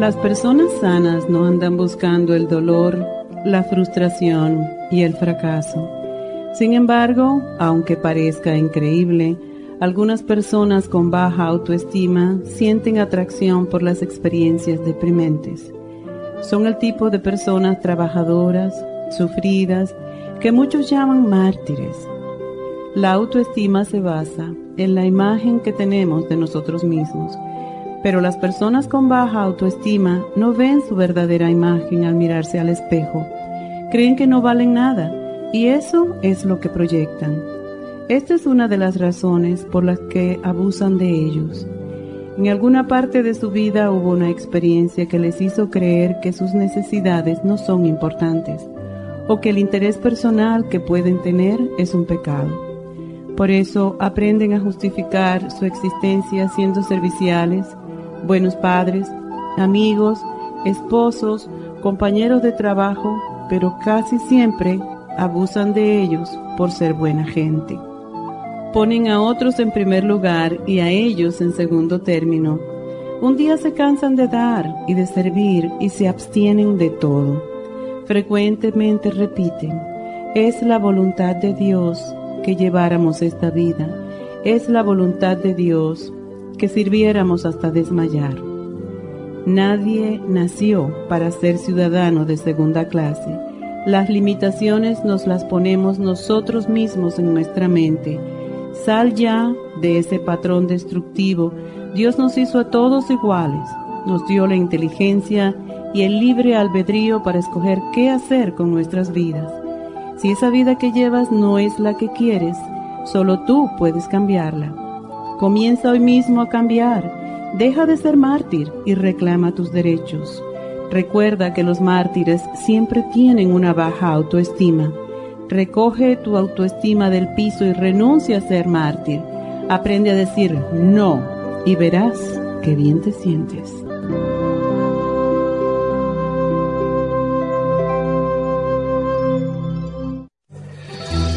Las personas sanas no andan buscando el dolor, la frustración y el fracaso. Sin embargo, aunque parezca increíble, algunas personas con baja autoestima sienten atracción por las experiencias deprimentes. Son el tipo de personas trabajadoras, sufridas, que muchos llaman mártires. La autoestima se basa en la imagen que tenemos de nosotros mismos pero las personas con baja autoestima no ven su verdadera imagen al mirarse al espejo. Creen que no valen nada y eso es lo que proyectan. Esta es una de las razones por las que abusan de ellos. En alguna parte de su vida hubo una experiencia que les hizo creer que sus necesidades no son importantes o que el interés personal que pueden tener es un pecado. Por eso aprenden a justificar su existencia siendo serviciales, buenos padres, amigos, esposos, compañeros de trabajo, pero casi siempre abusan de ellos por ser buena gente. Ponen a otros en primer lugar y a ellos en segundo término. Un día se cansan de dar y de servir y se abstienen de todo. Frecuentemente repiten, es la voluntad de Dios que lleváramos esta vida. Es la voluntad de Dios que sirviéramos hasta desmayar. Nadie nació para ser ciudadano de segunda clase. Las limitaciones nos las ponemos nosotros mismos en nuestra mente. Sal ya de ese patrón destructivo. Dios nos hizo a todos iguales. Nos dio la inteligencia y el libre albedrío para escoger qué hacer con nuestras vidas. Si esa vida que llevas no es la que quieres, solo tú puedes cambiarla. Comienza hoy mismo a cambiar. Deja de ser mártir y reclama tus derechos. Recuerda que los mártires siempre tienen una baja autoestima. Recoge tu autoestima del piso y renuncia a ser mártir. Aprende a decir no y verás qué bien te sientes.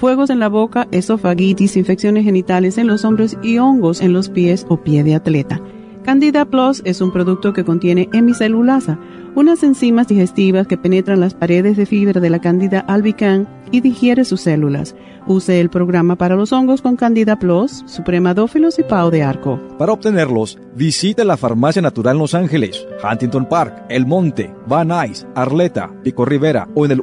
fuegos en la boca, esofagitis, infecciones genitales en los hombros y hongos en los pies o pie de atleta. Candida Plus es un producto que contiene hemicelulasa, unas enzimas digestivas que penetran las paredes de fibra de la Candida albicans y digiere sus células. Use el programa para los hongos con Candida Plus, Supremadófilos y Pau de Arco. Para obtenerlos, visite la Farmacia Natural Los Ángeles, Huntington Park, El Monte, Van Nuys, Arleta, Pico Rivera o en el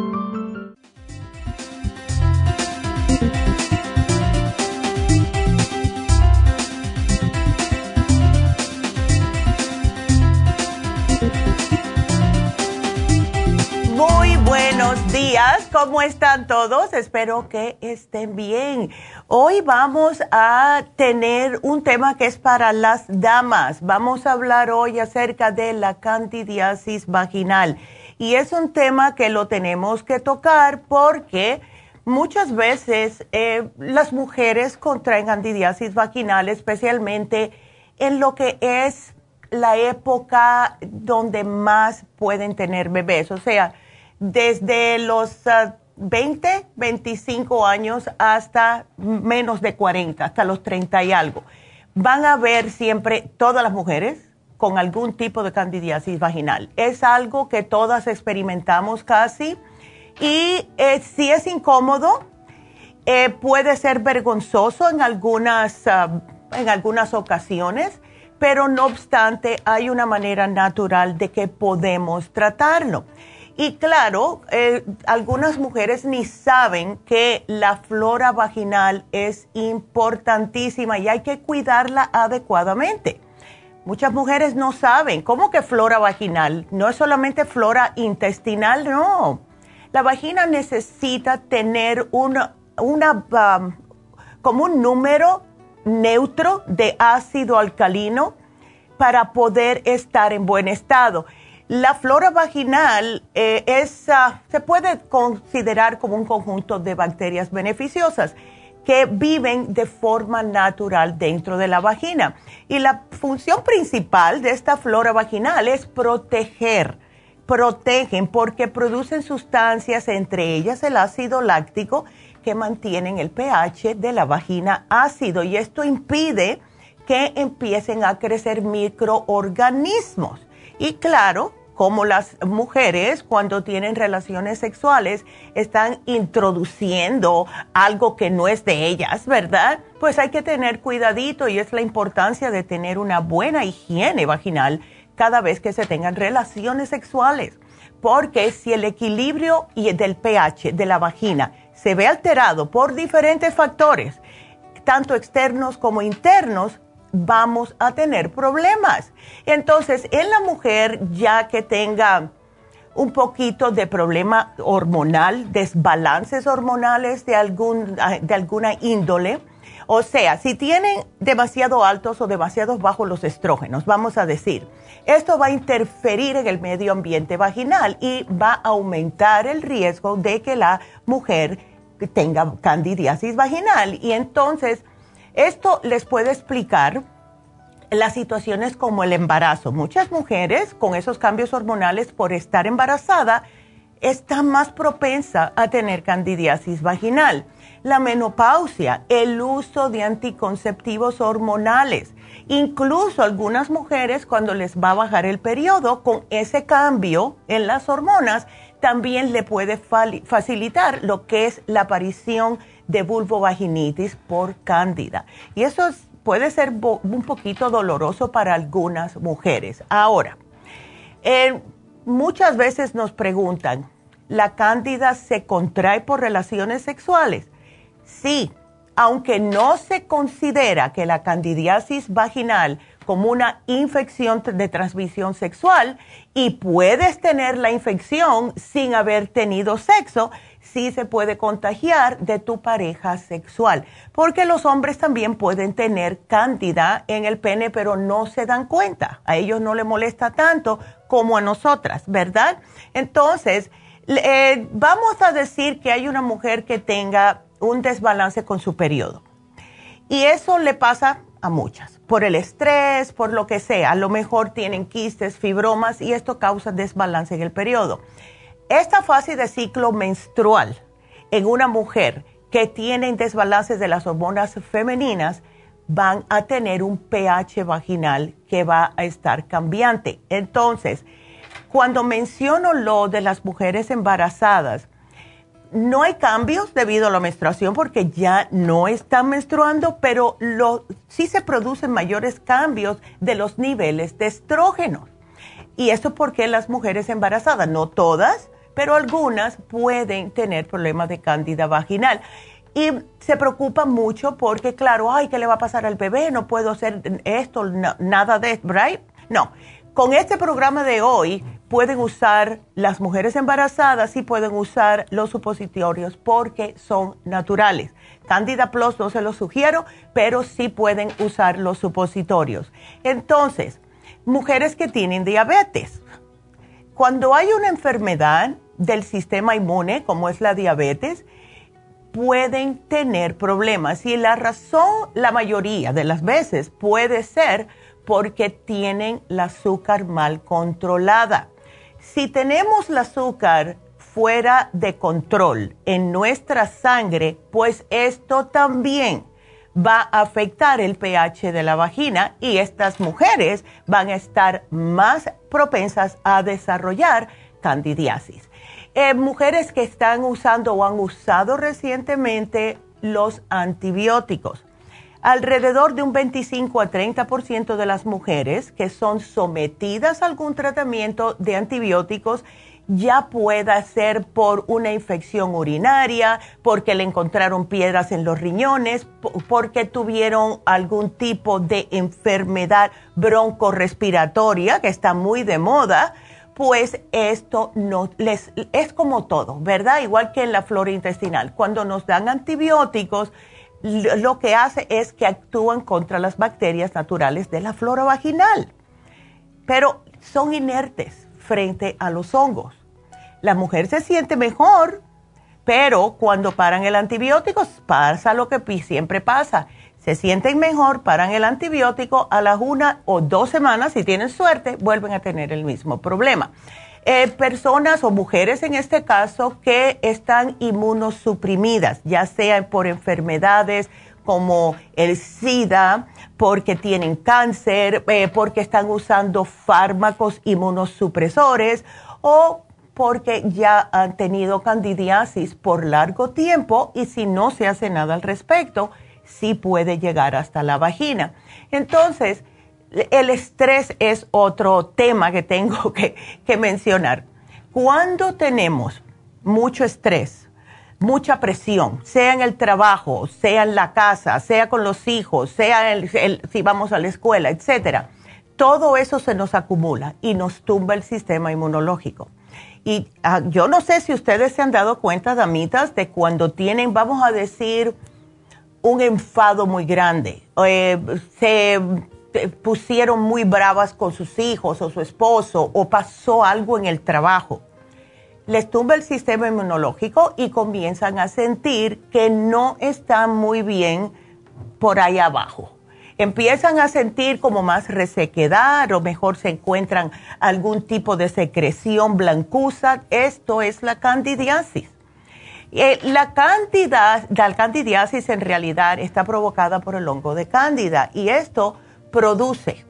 1-800-227-8428 ¿cómo están todos? Espero que estén bien. Hoy vamos a tener un tema que es para las damas. Vamos a hablar hoy acerca de la candidiasis vaginal. Y es un tema que lo tenemos que tocar porque muchas veces eh, las mujeres contraen candidiasis vaginal, especialmente en lo que es la época donde más pueden tener bebés. O sea, desde los 20, ah, 25 años hasta menos de 40, hasta los 30 y algo. Van a ver siempre todas las mujeres con algún tipo de candidiasis vaginal. Es algo que todas experimentamos casi y eh, si es incómodo, eh, puede ser vergonzoso en algunas, ah, en algunas ocasiones, pero no obstante hay una manera natural de que podemos tratarlo. Y claro, eh, algunas mujeres ni saben que la flora vaginal es importantísima y hay que cuidarla adecuadamente. Muchas mujeres no saben, ¿cómo que flora vaginal? No es solamente flora intestinal, no. La vagina necesita tener una, una um, como un número neutro de ácido alcalino para poder estar en buen estado. La flora vaginal eh, ah, se puede considerar como un conjunto de bacterias beneficiosas que viven de forma natural dentro de la vagina. Y la función principal de esta flora vaginal es proteger, protegen porque producen sustancias, entre ellas el ácido láctico, que mantienen el pH de la vagina ácido. Y esto impide que empiecen a crecer microorganismos. Y claro, como las mujeres cuando tienen relaciones sexuales están introduciendo algo que no es de ellas, ¿verdad? Pues hay que tener cuidadito y es la importancia de tener una buena higiene vaginal cada vez que se tengan relaciones sexuales. Porque si el equilibrio del pH de la vagina se ve alterado por diferentes factores, tanto externos como internos, vamos a tener problemas. Entonces, en la mujer ya que tenga un poquito de problema hormonal, desbalances hormonales de, algún, de alguna índole, o sea, si tienen demasiado altos o demasiado bajos los estrógenos, vamos a decir, esto va a interferir en el medio ambiente vaginal y va a aumentar el riesgo de que la mujer tenga candidiasis vaginal. Y entonces, esto les puede explicar las situaciones como el embarazo. Muchas mujeres con esos cambios hormonales por estar embarazada están más propensa a tener candidiasis vaginal. La menopausia, el uso de anticonceptivos hormonales, incluso algunas mujeres cuando les va a bajar el periodo con ese cambio en las hormonas, también le puede facilitar lo que es la aparición de vulvovaginitis por cándida. Y eso puede ser un poquito doloroso para algunas mujeres. Ahora, muchas veces nos preguntan, ¿la cándida se contrae por relaciones sexuales? Sí, aunque no se considera que la candidiasis vaginal como una infección de transmisión sexual y puedes tener la infección sin haber tenido sexo, sí se puede contagiar de tu pareja sexual, porque los hombres también pueden tener cándida en el pene, pero no se dan cuenta. A ellos no les molesta tanto como a nosotras, ¿verdad? Entonces, eh, vamos a decir que hay una mujer que tenga un desbalance con su periodo. Y eso le pasa a muchas, por el estrés, por lo que sea. A lo mejor tienen quistes, fibromas y esto causa desbalance en el periodo. Esta fase de ciclo menstrual en una mujer que tiene desbalances de las hormonas femeninas van a tener un pH vaginal que va a estar cambiante. Entonces, cuando menciono lo de las mujeres embarazadas, no hay cambios debido a la menstruación porque ya no están menstruando, pero sí se producen mayores cambios de los niveles de estrógenos. Y esto porque las mujeres embarazadas, no todas, pero algunas pueden tener problemas de cándida vaginal. Y se preocupan mucho porque, claro, ay, ¿qué le va a pasar al bebé? No puedo hacer esto, nada de, ¿right? No. Con este programa de hoy pueden usar las mujeres embarazadas y pueden usar los supositorios porque son naturales. Candida Plus no se los sugiero, pero sí pueden usar los supositorios. Entonces, mujeres que tienen diabetes. Cuando hay una enfermedad del sistema inmune, como es la diabetes, pueden tener problemas. Y la razón, la mayoría de las veces, puede ser porque tienen la azúcar mal controlada. Si tenemos el azúcar fuera de control en nuestra sangre, pues esto también va a afectar el pH de la vagina y estas mujeres van a estar más propensas a desarrollar candidiasis. Eh, mujeres que están usando o han usado recientemente los antibióticos. Alrededor de un 25 a 30% de las mujeres que son sometidas a algún tratamiento de antibióticos ya pueda ser por una infección urinaria, porque le encontraron piedras en los riñones, porque tuvieron algún tipo de enfermedad broncorrespiratoria que está muy de moda, pues esto no les es como todo, ¿verdad? Igual que en la flora intestinal. Cuando nos dan antibióticos, lo que hace es que actúan contra las bacterias naturales de la flora vaginal, pero son inertes frente a los hongos la mujer se siente mejor, pero cuando paran el antibiótico pasa lo que siempre pasa. Se sienten mejor, paran el antibiótico, a las una o dos semanas, si tienen suerte, vuelven a tener el mismo problema. Eh, personas o mujeres en este caso que están inmunosuprimidas, ya sea por enfermedades como el SIDA, porque tienen cáncer, eh, porque están usando fármacos inmunosupresores o porque ya han tenido candidiasis por largo tiempo y si no se hace nada al respecto, sí puede llegar hasta la vagina. Entonces, el estrés es otro tema que tengo que, mencionar. Cuando tenemos mucho estrés, mucha presión, sea en el trabajo, sea en la casa, sea con los hijos, sea si vamos a la escuela, etcétera, todo eso se nos acumula y nos tumba el sistema inmunológico. Y ah, yo no sé si ustedes se han dado cuenta, damitas, de cuando tienen, vamos a decir, un enfado muy grande, eh, se pusieron muy bravas con sus hijos o su esposo o pasó algo en el trabajo. Les tumba el sistema inmunológico y comienzan a sentir que no están muy bien por ahí abajo empiezan a sentir como más resequedad o mejor se encuentran algún tipo de secreción blancuza. Esto es la candidiasis. Eh, la, cantidad, la candidiasis en realidad está provocada por el hongo de cándida y esto produce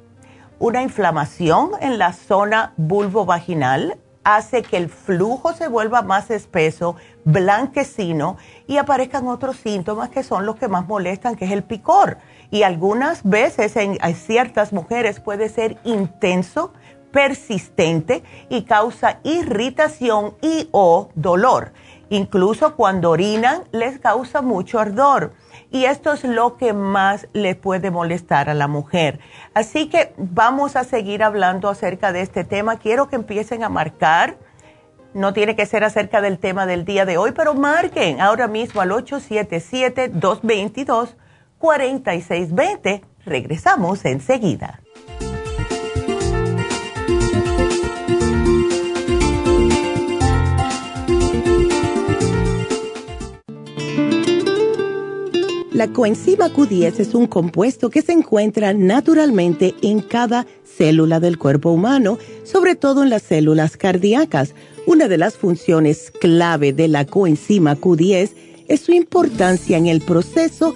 una inflamación en la zona vulvovaginal, hace que el flujo se vuelva más espeso, blanquecino y aparezcan otros síntomas que son los que más molestan, que es el picor y algunas veces en, ciertas mujeres puede ser intenso, persistente y causa irritación y o dolor. Incluso cuando orinan les causa mucho ardor. Y esto es lo que más le puede molestar a la mujer. Así que vamos a seguir hablando acerca de este tema. Quiero que empiecen a marcar. No tiene que ser acerca del tema del día de hoy, pero marquen ahora mismo al 877 222 4620. Regresamos enseguida. La coenzima Q10 es un compuesto que se encuentra naturalmente en cada célula del cuerpo humano, sobre todo en las células cardíacas. Una de las funciones clave de la coenzima Q10 es su importancia en el proceso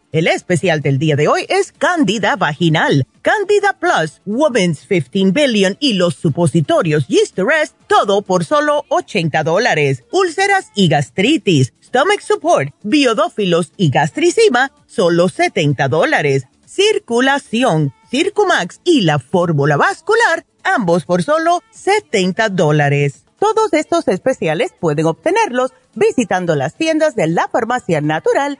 El especial del día de hoy es Candida Vaginal, Candida Plus, Women's 15 Billion y los supositorios Yeast Rest, todo por solo 80 dólares. Úlceras y gastritis, Stomach Support, Biodófilos y gastricima, solo 70 dólares. Circulación, Circumax y la fórmula vascular, ambos por solo 70 dólares. Todos estos especiales pueden obtenerlos visitando las tiendas de la farmacia natural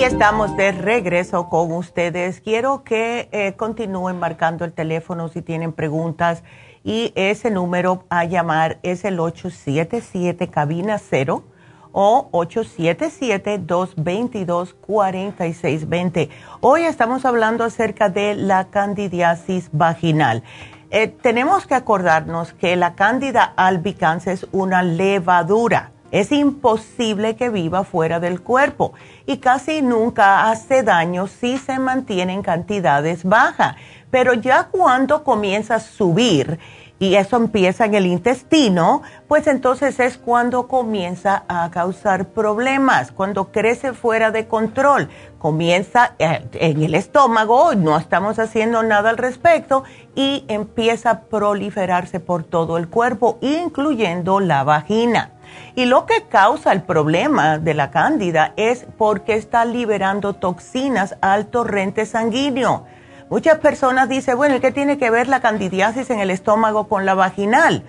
Y estamos de regreso con ustedes. Quiero que eh, continúen marcando el teléfono si tienen preguntas y ese número a llamar es el 877 cabina 0 o 877-222-4620. Hoy estamos hablando acerca de la candidiasis vaginal. Eh, tenemos que acordarnos que la Candida albicans es una levadura. Es imposible que viva fuera del cuerpo y casi nunca hace daño si se mantiene en cantidades bajas. Pero ya cuando comienza a subir y eso empieza en el intestino, pues entonces es cuando comienza a causar problemas, cuando crece fuera de control, comienza eh, en el estómago, no estamos haciendo nada al respecto y empieza a proliferarse por todo el cuerpo, incluyendo la vagina. Y lo que causa el problema de la cándida es porque está liberando toxinas al torrente sanguíneo. Muchas personas dicen, bueno, ¿y qué tiene que ver la candidiasis en el estómago con la vaginal?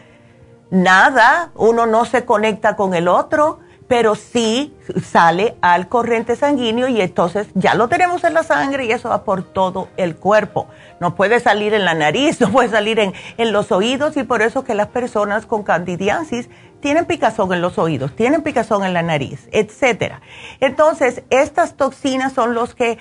Nada, uno no se conecta con el otro pero sí sale al corriente sanguíneo y entonces ya lo tenemos en la sangre y eso va por todo el cuerpo. No puede salir en la nariz, no puede salir en, los oídos y por eso que las personas con candidiasis tienen picazón en los oídos, tienen picazón en la nariz, etcétera. Entonces, estas toxinas son los que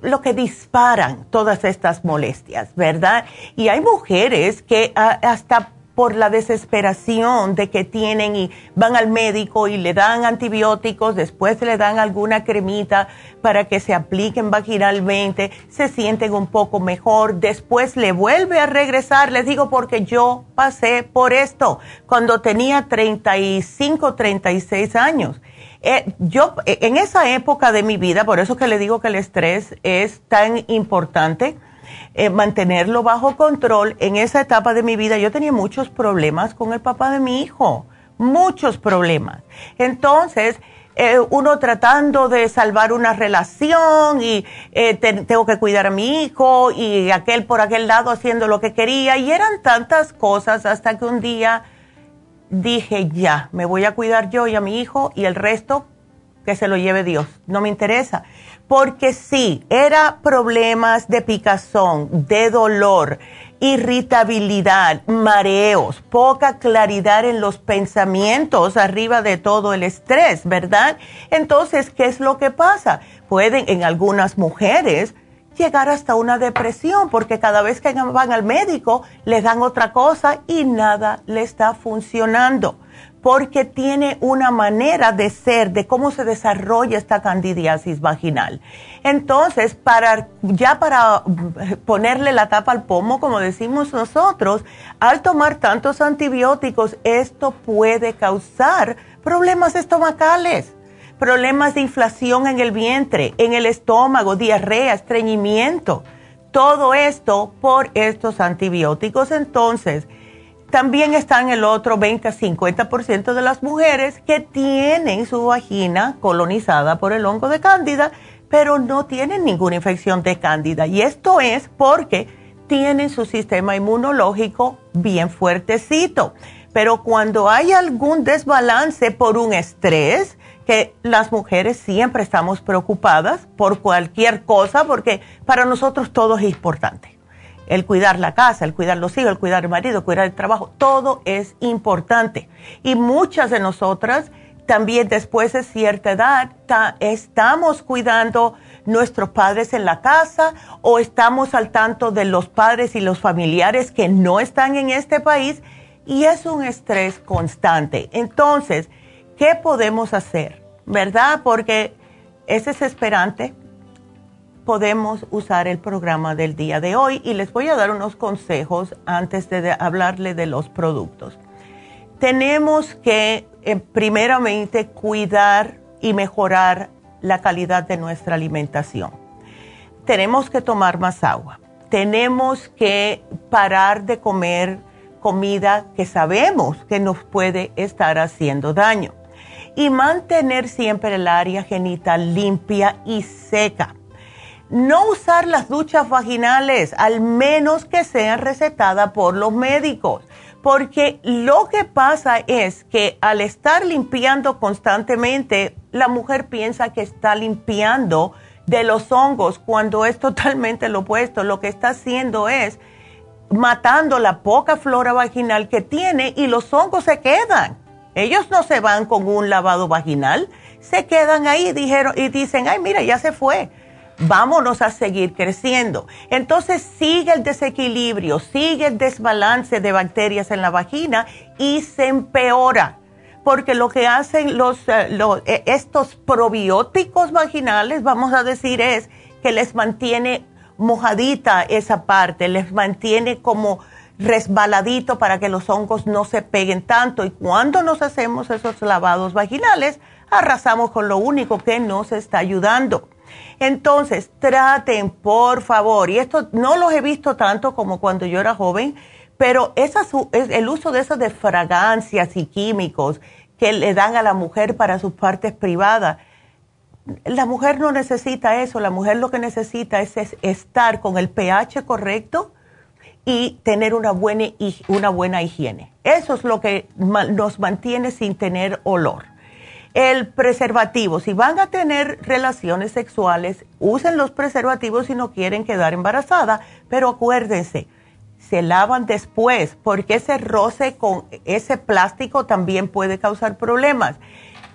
lo que disparan todas estas molestias, ¿verdad? Y hay mujeres que ah, hasta por la desesperación de que tienen y van al médico y le dan antibióticos, después le dan alguna cremita para que se apliquen vaginalmente, se sienten un poco mejor, después le vuelve a regresar, les digo porque yo pasé por esto cuando tenía 35, 36 años. Eh, yo en esa época de mi vida, por eso que le digo que el estrés es tan importante, eh, mantenerlo bajo control. En esa etapa de mi vida yo tenía muchos problemas con el papá de mi hijo, muchos problemas. Entonces, eh, uno tratando de salvar una relación y eh, tengo que cuidar a mi hijo y aquel por aquel lado haciendo lo que quería y eran tantas cosas hasta que un día dije ya, me voy a cuidar yo y a mi hijo y el resto que se lo lleve Dios, no me interesa porque sí, era problemas de picazón, de dolor, irritabilidad, mareos, poca claridad en los pensamientos arriba de todo el estrés, ¿verdad? Entonces, ¿qué es lo que pasa? Pueden en algunas mujeres llegar hasta una depresión porque cada vez que van al médico les dan otra cosa y nada le está funcionando porque tiene una manera de ser, de cómo se desarrolla esta candidiasis vaginal. Entonces, para, ya para ponerle la tapa al pomo, como decimos nosotros, al tomar tantos antibióticos, esto puede causar problemas estomacales, problemas de inflación en el vientre, en el estómago, diarrea, estreñimiento. Todo esto por estos antibióticos. Entonces, también están el otro 20 a 50% de las mujeres que tienen su vagina colonizada por el hongo de cándida, pero no tienen ninguna infección de cándida. Y esto es porque tienen su sistema inmunológico bien fuertecito. Pero cuando hay algún desbalance por un estrés, que las mujeres siempre estamos preocupadas por cualquier cosa, porque para nosotros todo es importante. El cuidar la casa, el cuidar los hijos, el cuidar el marido, el cuidar el trabajo, todo es importante. Y muchas de nosotras también después de cierta edad estamos cuidando nuestros padres en la casa o estamos al tanto de los padres y los familiares que no están en este país y es un estrés constante. Entonces, ¿qué podemos hacer? ¿Verdad? Porque es desesperante. Podemos usar el programa del día de hoy y les voy a dar unos consejos antes de hablarle de los productos. Tenemos que, eh, primeramente, cuidar y mejorar la calidad de nuestra alimentación. Tenemos que tomar más agua. Tenemos que parar de comer comida que sabemos que nos puede estar haciendo daño. Y mantener siempre el área genital limpia y seca. No usar las duchas vaginales, al menos que sean recetadas por los médicos. Porque lo que pasa es que al estar limpiando constantemente, la mujer piensa que está limpiando de los hongos cuando es totalmente lo opuesto. Lo que está haciendo es matando la poca flora vaginal que tiene y los hongos se quedan. Ellos no se van con un lavado vaginal, se quedan ahí dijeron, y dicen, ay, mira, ya se fue. Vámonos a seguir creciendo. Entonces sigue el desequilibrio, sigue el desbalance de bacterias en la vagina y se empeora. Porque lo que hacen los, eh, eh, estos probióticos vaginales, vamos a decir, es que les mantiene mojadita esa parte, les mantiene como resbaladito para que los hongos no se peguen tanto. Y cuando nos hacemos esos lavados vaginales, arrasamos con lo único que nos está ayudando. Entonces, traten, por favor, y esto no los he visto tanto como cuando yo era joven, pero el uso de esas de fragancias y químicos que le dan a la mujer para sus partes privadas, la mujer no necesita eso, la mujer lo que necesita es, estar con el pH correcto y tener una buena, una buena higiene. Eso es lo que nos mantiene sin tener olor. El preservativo, si van a tener relaciones sexuales, usen los preservativos si no quieren quedar embarazada, pero acuérdense, se lavan después porque ese roce con ese plástico también puede causar problemas.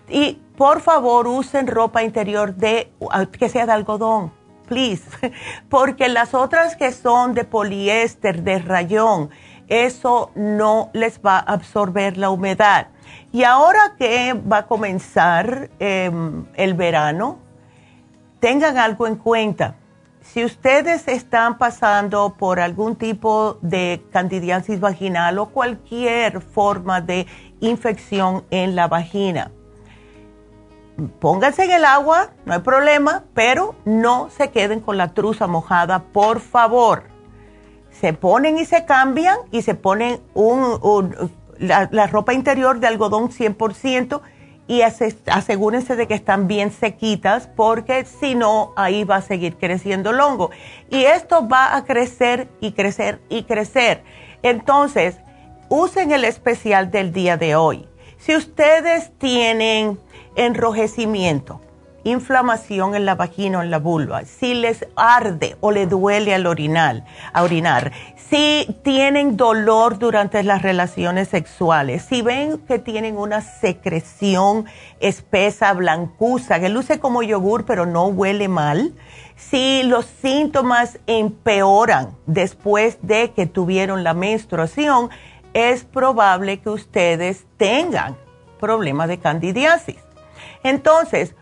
Y por favor usen ropa interior de que sea de algodón, porque las otras que son de poliéster, de rayón, eso no les va a absorber la humedad. Y ahora que va a comenzar em, el verano, tengan algo en cuenta. Si ustedes están pasando por algún tipo de candidiasis vaginal o cualquier forma de infección en la vagina, pónganse en el agua, no hay problema, pero no se queden con la truza mojada, por favor. Se ponen y se cambian y se ponen la, ropa interior de algodón 100% y asegúrense de que están bien sequitas porque si no, ahí va a seguir creciendo el hongo. Y esto va a crecer y crecer y crecer. Entonces, usen el especial del día de hoy. Si ustedes tienen enrojecimiento, inflamación en la vagina o en la vulva, si les arde o le duele al orinar, a orinar, si tienen dolor durante las relaciones sexuales, si ven que tienen una secreción espesa, blancuza, que luce como yogur pero no huele mal, si los síntomas empeoran después de que tuvieron la menstruación, es probable que ustedes tengan problemas de candidiasis. Entonces,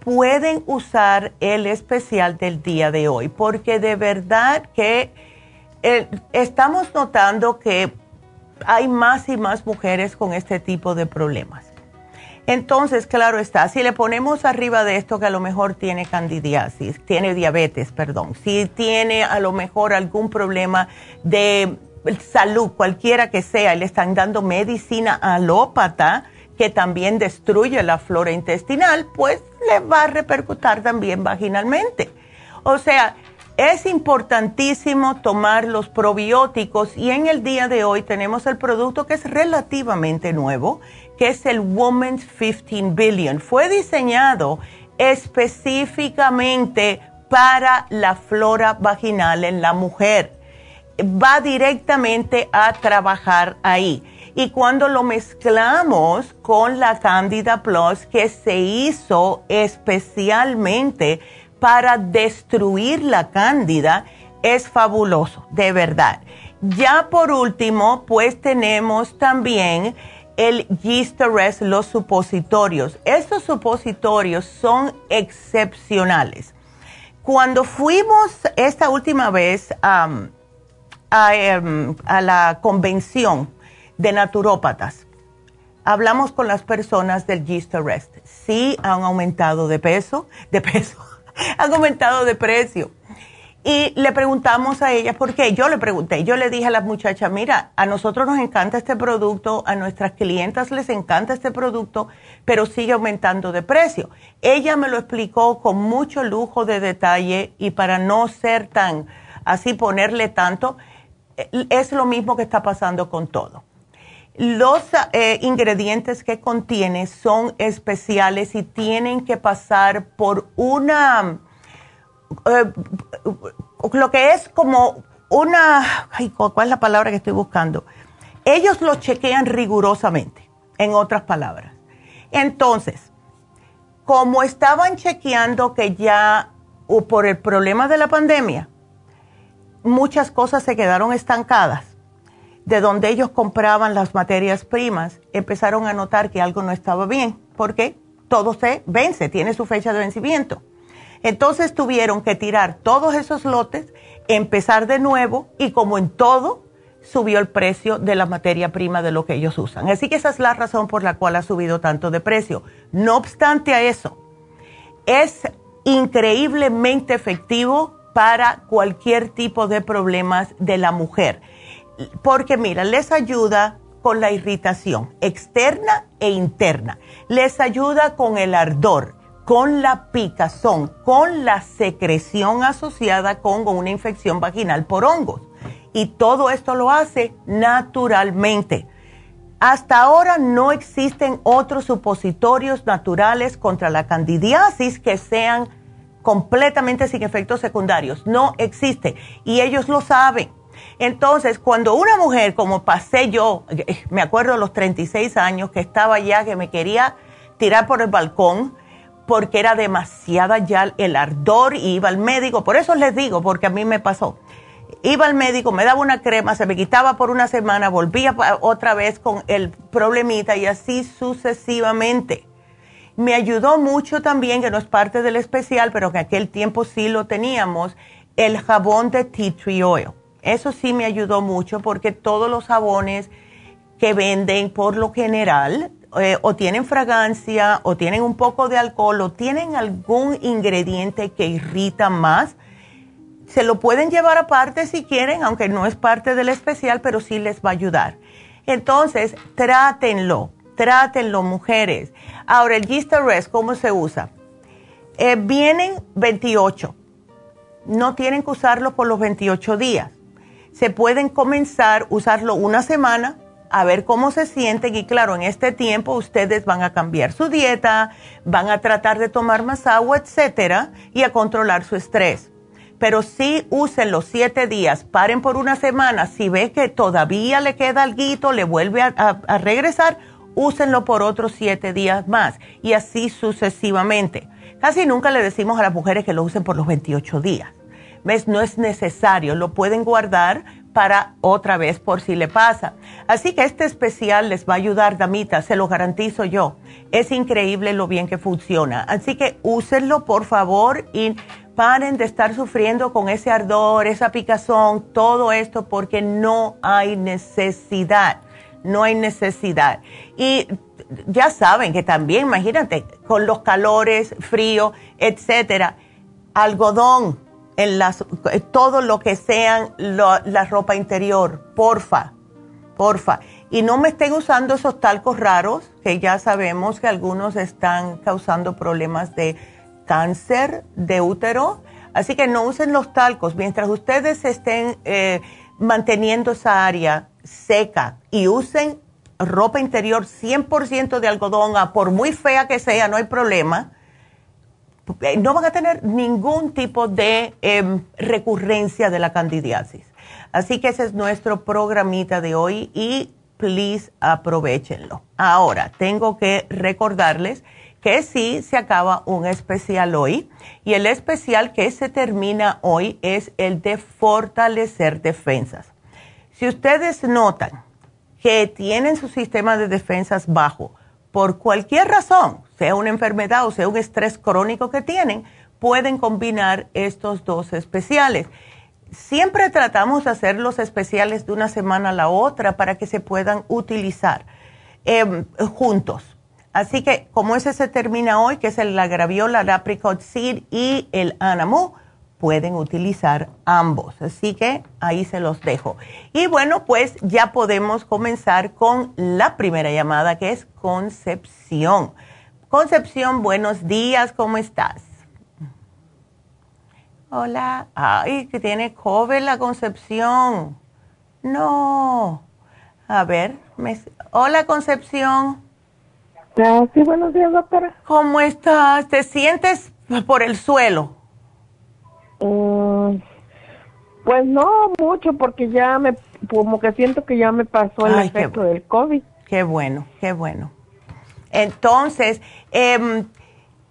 pueden usar el especial del día de hoy, porque de verdad que eh, estamos notando que hay más y más mujeres con este tipo de problemas. Entonces, claro está, si le ponemos arriba de esto que a lo mejor tiene candidiasis, tiene diabetes, perdón, si tiene a lo mejor algún problema de salud, cualquiera que sea, le están dando medicina alópata, que también destruye la flora intestinal, pues le va a repercutir también vaginalmente. O sea, Es importantísimo tomar los probióticos y en el día de hoy tenemos el producto que es relativamente nuevo, que es el Woman's 15 Billion. Fue diseñado específicamente para la flora vaginal en la mujer. Va directamente a trabajar ahí. Y cuando lo mezclamos con la Candida Plus, que se hizo especialmente para destruir la cándida, es fabuloso, de verdad. Ya por último, pues tenemos también el Gisterest, los supositorios. Estos supositorios son excepcionales. Cuando fuimos esta última vez em, a, la convención de naturópatas, hablamos con las personas del Gisterest. Sí han aumentado de peso, de peso, han aumentado de precio y le preguntamos a ella, ¿por qué? Yo le pregunté, yo le dije a la muchacha, mira, a nosotros nos encanta este producto, a nuestras clientas les encanta este producto, pero sigue aumentando de precio. Ella me lo explicó con mucho lujo de detalle y para no ser tan, así ponerle tanto, eh, es lo mismo que está pasando con todo. Los eh, ingredientes que contiene son especiales y tienen que pasar por una eh, lo que es como una, ¿cuál es la palabra que estoy buscando? Ellos lo chequean rigurosamente, en otras palabras. Entonces, como estaban chequeando que ya por el problema de la pandemia, muchas cosas se quedaron estancadas, de donde ellos compraban las materias primas, empezaron a notar que algo no estaba bien, porque todo se vence, tiene su fecha de vencimiento. Entonces tuvieron que tirar todos esos lotes, empezar de nuevo y como en todo, subió el precio de la materia prima de lo que ellos usan. Así que esa es la razón por la cual ha subido tanto de precio. No obstante a eso, es increíblemente efectivo para cualquier tipo de problemas de la mujer. Porque mira, les ayuda con la irritación externa e interna. Les ayuda con el ardor con la picazón, con la secreción asociada con una infección vaginal por hongos. Y todo esto lo hace naturalmente. Hasta ahora no existen otros supositorios naturales contra la candidiasis que sean completamente sin efectos secundarios. No existe. Y ellos lo saben. Entonces, cuando una mujer, como pasé yo, me acuerdo de los 36 años, que estaba ya, que me quería tirar por el balcón, porque era demasiada ya el ardor y iba al médico. Por eso les digo, porque a mí me pasó. Iba al médico, me daba una crema, se me quitaba por una semana, volvía otra vez con el problemita y así sucesivamente. Me ayudó mucho también, que no es parte del especial, pero que aquel tiempo sí lo teníamos, el jabón de tea tree oil. Eso sí me ayudó mucho porque todos los jabones que venden por lo general eh, o tienen fragancia o tienen un poco de alcohol o tienen algún ingrediente que irrita más, se lo pueden llevar aparte si quieren, aunque no es parte del especial, pero sí les va a ayudar. Entonces, trátenlo, trátenlo, mujeres. Ahora, el Rest, ¿cómo se usa? Eh, vienen 28. No tienen que usarlo por los 28 días. Se pueden comenzar a usarlo una semana, a ver cómo se sienten y claro, en este tiempo ustedes van a cambiar su dieta, van a tratar de tomar más agua, etcétera, y a controlar su estrés. Pero sí usen los siete días, paren por una semana, si ve que todavía le queda algo, le vuelve a, a regresar, úsenlo por otros siete días más y así sucesivamente. Casi nunca le decimos a las mujeres que lo usen por los 28 días. ¿Ves? No es necesario, lo pueden guardar para otra vez por si le pasa. Así que este especial les va a ayudar, damita, se lo garantizo yo. Es increíble lo bien que funciona. Así que úsenlo, por favor, y paren de estar sufriendo con ese ardor, esa picazón, todo esto, porque no hay necesidad. No hay necesidad. Y ya saben que también, imagínate, con los calores, frío, etcétera, algodón en las, todo lo que sean la ropa interior, porfa, porfa. Y no me estén usando esos talcos raros, que ya sabemos que algunos están causando problemas de cáncer de útero. Así que no usen los talcos. Mientras ustedes estén eh, manteniendo esa área seca y usen ropa interior 100% de algodón, por muy fea que sea, no hay problema. Eh, no van a tener ningún tipo de em, recurrencia de la candidiasis. Así que ese es nuestro programita de hoy y please aprovechenlo. Ahora, tengo que recordarles que sí se acaba un especial hoy y el especial que se termina hoy es el de fortalecer defensas. Si ustedes notan que tienen su sistema de defensas bajo por cualquier razón, sea una enfermedad o sea un estrés crónico que tienen, pueden combinar estos dos especiales. Siempre tratamos de hacer los especiales de una semana a la otra para que se puedan utilizar em, juntos Así que como ese se termina hoy, que es el, la graviola, el apricot seed y el anamu, pueden utilizar ambos. Así que ahí se los dejo. Y bueno, pues ya podemos comenzar con la primera llamada, que es Concepción. Concepción, buenos días, ¿cómo estás? Hola. Ay, que tiene COVID la Concepción. No. A ver, hola Concepción. Sí, buenos días, doctora. ¿Cómo estás? ¿Te sientes por el suelo? Mm, pues no mucho, porque ya me, como que siento que ya me pasó el efecto del COVID. Qué bueno, qué bueno. Entonces, em,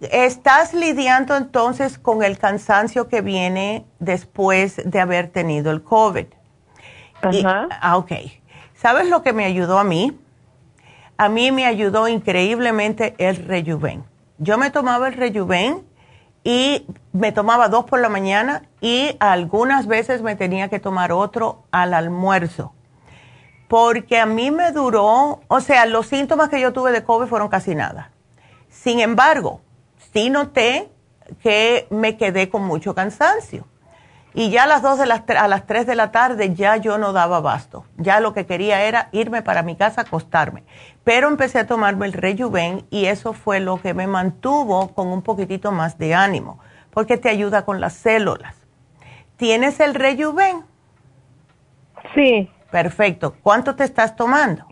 ¿estás lidiando entonces con el cansancio que viene después de haber tenido el COVID? Ajá. ah, ok. ¿Sabes lo que me ayudó a mí? a mí me ayudó increíblemente el rejuven. Yo me tomaba el rejuven y me tomaba dos por la mañana y algunas veces me tenía que tomar otro al almuerzo. Porque a mí me duró, o sea, los síntomas que yo tuve de COVID fueron casi nada. Sin embargo, sí noté que me quedé con mucho cansancio. Y ya a las, dos de las, a las 3 de la tarde ya yo no daba abasto. Ya lo que quería era irme para mi casa, acostarme. Pero empecé a tomarme el Rejuven y eso fue lo que me mantuvo con un poquitito más de ánimo, porque te ayuda con las células. ¿Tienes el Rejuven? Sí. Perfecto. ¿Cuánto te estás tomando?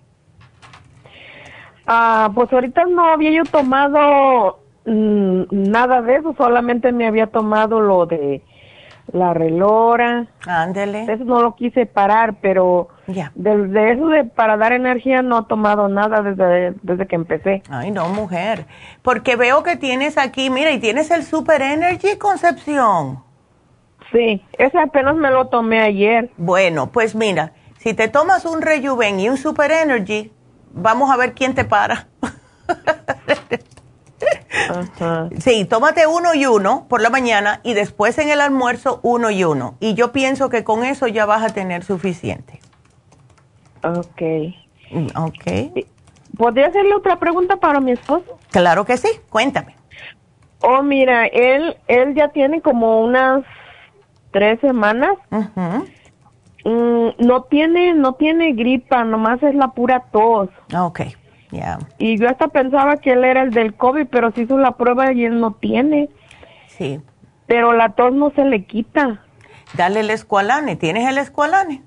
Ah, pues ahorita no había yo tomado mm, nada de eso, solamente me había tomado lo de la relora. Ándele. Eso no lo quise parar, pero ya. desde eso de para dar energía no he tomado nada desde, desde que empecé. Ay, no, mujer. Porque veo que tienes aquí, mira, y tienes el Super Energy Concepción. Sí, ese apenas me lo tomé ayer. Bueno, pues mira, si te tomas un Rejuven y un Super Energy, vamos a ver quién te para. Sí, tómate uno y uno por la mañana y después en el almuerzo uno y uno. Y yo pienso que con eso ya vas a tener suficiente. Ok. Mm, ok. ¿Podría hacerle otra pregunta para mi esposo? Claro que sí, cuéntame. Oh, mira, él, él ya tiene como unas tres semanas. Mm, no tiene, no tiene gripa, nomás es la pura tos. Ok. Y yo hasta pensaba que él era el del COVID, pero se hizo la prueba y él no tiene. Sí. Pero la tos no se le quita. Dale el escualane. ¿Tienes el escualane?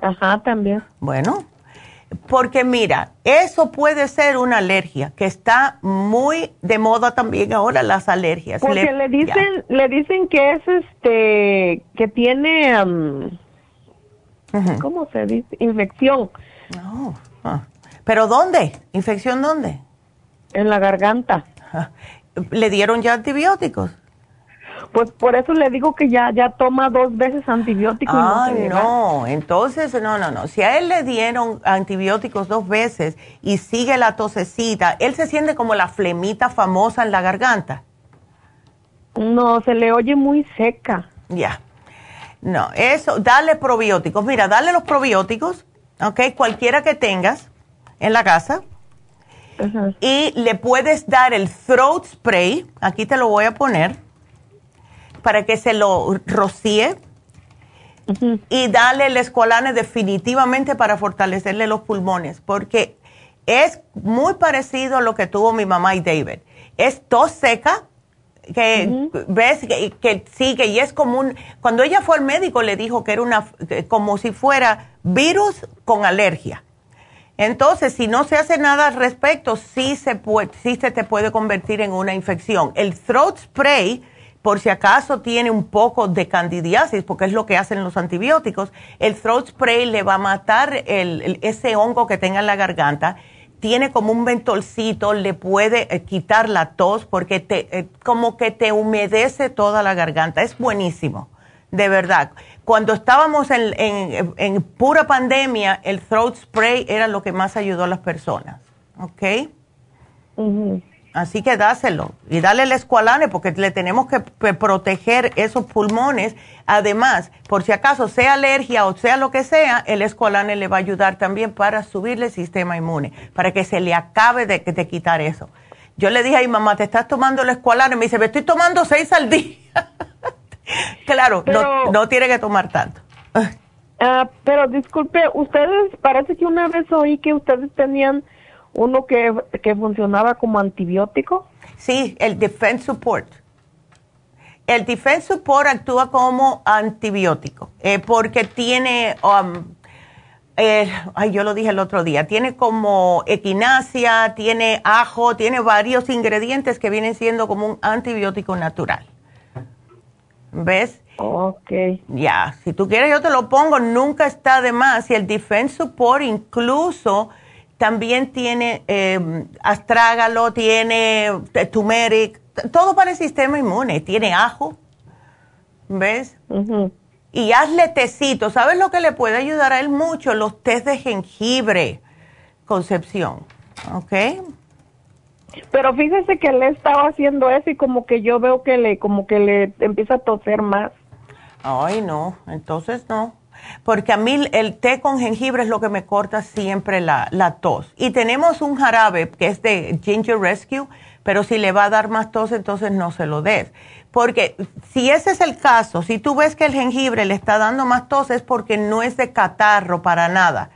Ajá, también. Bueno, porque mira, eso puede ser una alergia, que está muy de moda también ahora las alergias. Porque le, dicen, le dicen que es este, que tiene, ¿cómo se dice? Infección. No. Ah. ¿Pero dónde? ¿Infección dónde? En la garganta. ¿Le dieron ya antibióticos? Pues por eso le digo que ya ya toma dos veces antibióticos. Ah, no, entonces no, no, no. Si a él le dieron antibióticos dos veces y sigue la tosecita, él se siente como la flemita famosa en la garganta. No, se le oye muy seca. Ya. No, eso, dale probióticos. Mira, dale los probióticos, ¿ok? Cualquiera que tengas en la casa. Y le puedes dar el throat spray, aquí te lo voy a poner, para que se lo rocíe. Y dale el escolane definitivamente para fortalecerle los pulmones, porque es muy parecido a lo que tuvo mi mamá y David. Es tos seca, que ves que, que sigue y es como un cuando ella fue al médico le dijo que era una como si fuera virus con alergia. Entonces si no se hace nada al respecto sí se puede sí se te puede convertir en una infección. El throat spray por si acaso tiene un poco de candidiasis, porque es lo que hacen los antibióticos, el throat spray le va a matar el, ese hongo que tenga en la garganta tiene como un mentolcito, le puede eh, quitar la tos porque te, eh, como que te humedece toda la garganta. Es buenísimo, de verdad. Cuando estábamos en, en, pura pandemia, el throat spray era lo que más ayudó a las personas. ¿Ok? Así que dáselo y dale el escualane porque le tenemos que proteger esos pulmones. Además, por si acaso sea alergia o sea lo que sea, el escualane le va a ayudar también para subirle el sistema inmune, para que se le acabe de, quitar eso. Yo le dije a mi mamá, ¿te estás tomando el escualane? Me dice, me estoy tomando seis al día. claro, no, no, tiene que tomar tanto. Ah, pero disculpe, ustedes, parece que una vez oí que ustedes tenían uno que, que funcionaba como antibiótico. Sí, el Defense Support. El Defense Support actúa como antibiótico eh, porque tiene, um, eh, ay, yo lo dije el otro día, tiene como equinacia, tiene ajo, tiene varios ingredientes que vienen siendo como un antibiótico natural. ¿Ves? Ok. Ya, si tú quieres yo te lo pongo, nunca está de más. Y el Defense Support incluso también tiene eh, astrágalo, tiene turmeric, todo para el sistema inmune. Tiene ajo, ¿ves? Y hazle tecito. ¿Sabes lo que le puede ayudar a él mucho? Los tés de jengibre, Concepción. ¿Ok? Pero fíjese que le estaba haciendo eso y como que yo veo que le, como que le empieza a toser más. Ay, no, entonces no porque a mí el té con jengibre es lo que me corta siempre la, tos. Y tenemos un jarabe que es de Ginger Rescue, pero si le va a dar más tos, entonces no se lo des. Porque si ese es el caso, si tú ves que el jengibre le está dando más tos, es porque no es de catarro para nada.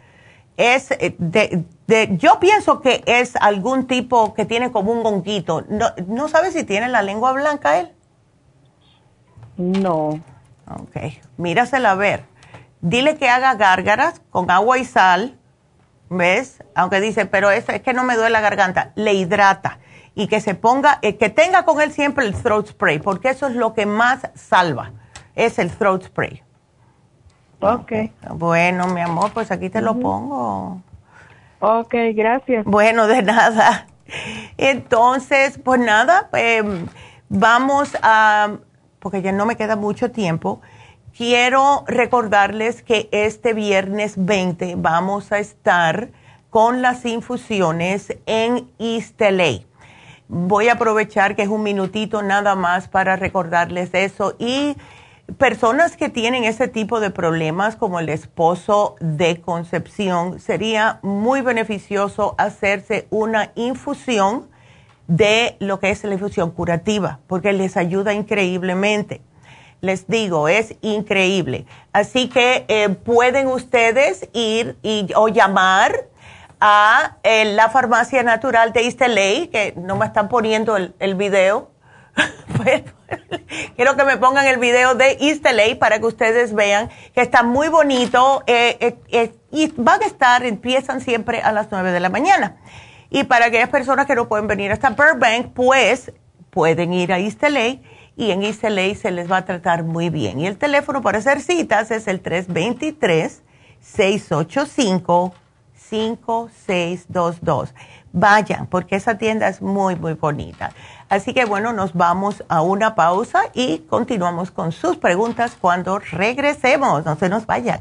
Es eh, de, yo pienso que es algún tipo que tiene como un gonguito. No, ¿No sabes si tiene la lengua blanca él? No. Ok, mírasela a ver dile que haga gárgaras con agua y sal, ¿ves? Aunque dice, pero eso es que no me duele la garganta, le hidrata y que se ponga, eh, que tenga con él siempre el throat spray, porque eso es lo que más salva, es el throat spray. Ok. Bueno, mi amor, pues aquí te lo pongo. Ok, gracias. Bueno, de nada. Entonces, pues nada, em, vamos a, porque ya no me queda mucho tiempo, quiero recordarles que este viernes 20 vamos a estar con las infusiones en East Voy a aprovechar que es un minutito nada más para recordarles eso y personas que tienen ese tipo de problemas como el esposo de concepción, sería muy beneficioso hacerse una infusión de lo que es la infusión curativa, porque les ayuda increíblemente les digo, es increíble. Así que eh, pueden ustedes ir y, o llamar a eh, la farmacia natural de East que no me están poniendo el, video. quiero que me pongan el video de East para que ustedes vean que está muy bonito eh, y van a estar, empiezan siempre a las 9 de la mañana. Y para aquellas personas que no pueden venir hasta Burbank, pues pueden ir a East y en Eastley se les va a tratar muy bien. Y el teléfono para hacer citas es el 323-685-5622. Vayan, porque esa tienda es muy, muy bonita. Así que bueno, nos vamos a una pausa y continuamos con sus preguntas cuando regresemos. No se nos vayan.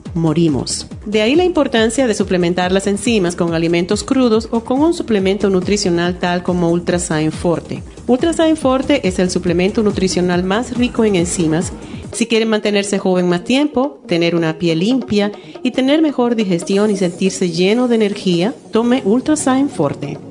morimos. De ahí la importancia de suplementar las enzimas con alimentos crudos o con un suplemento nutricional tal como Ultrasign Forte. Ultrasign Forte es el suplemento nutricional más rico en enzimas si quieren mantenerse joven más tiempo, tener una piel limpia y tener mejor digestión y sentirse lleno de energía, tome Ultrasign Forte.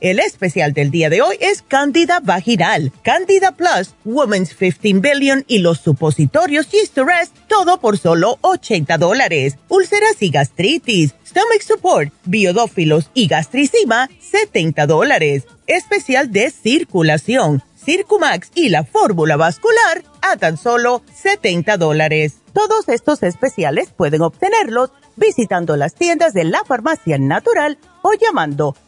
El especial del día de hoy es Candida Vaginal, Candida Plus, Women's 15 Billion y los supositorios Rest, todo por solo 80 dólares. Úlceras y gastritis, Stomach Support, Biodófilos y Gastricima, 70 dólares. Especial de circulación, Circumax y la fórmula vascular a tan solo 70 dólares. Todos estos especiales pueden obtenerlos visitando las tiendas de la farmacia natural o llamando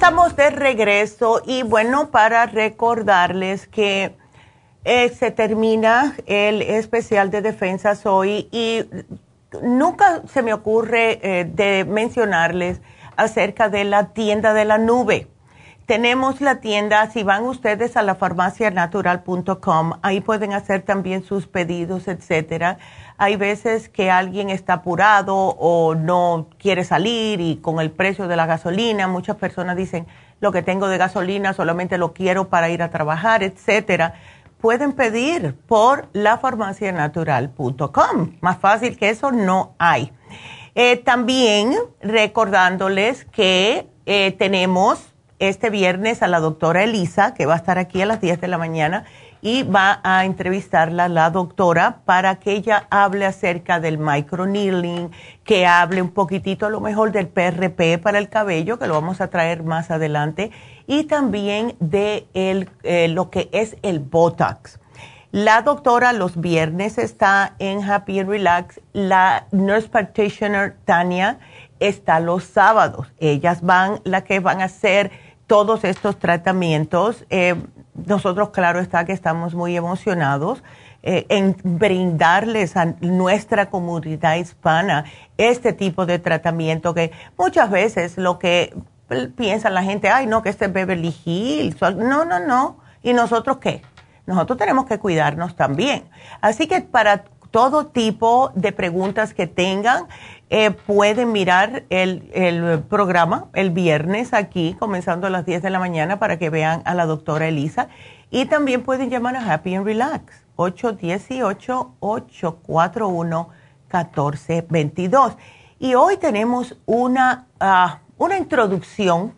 Estamos de regreso y bueno, para recordarles que eh, se termina el especial de defensas hoy y nunca se me ocurre eh, de mencionarles acerca de la tienda de la nube. Tenemos la tienda, si van ustedes a la farmacianatural.com, ahí pueden hacer también sus pedidos, etcétera hay veces que alguien está apurado o no quiere salir y con el precio de la gasolina, muchas personas dicen, lo que tengo de gasolina solamente lo quiero para ir a trabajar, etcétera. Pueden pedir por lafarmacianatural.com. Más fácil que eso no hay. Eh, también recordándoles que eh, tenemos este viernes a la doctora Elisa, que va a estar aquí a las 10 de la mañana y va a entrevistarla la doctora para que ella hable acerca del microneedling, que hable un poquitito a lo mejor del PRP para el cabello, que lo vamos a traer más adelante, y también de el, eh, lo que es el Botox. La doctora los viernes está en Happy and Relax. La nurse practitioner Tania está los sábados. Ellas van, las que van a hacer todos estos tratamientos. Eh, nosotros, claro está que estamos muy emocionados eh, en brindarles a nuestra comunidad hispana este tipo de tratamiento que muchas veces lo que piensa la gente, ay, no, que este es Beverly Hills. No, no, no. ¿Y nosotros qué? Nosotros tenemos que cuidarnos también. Así que para todo tipo de preguntas que tengan, eh, pueden mirar el, programa el viernes aquí, comenzando a las 10 de la mañana, para que vean a la doctora Elisa. Y también pueden llamar a Happy and Relax, 818-841-1422. Y hoy tenemos una, ah, una introducción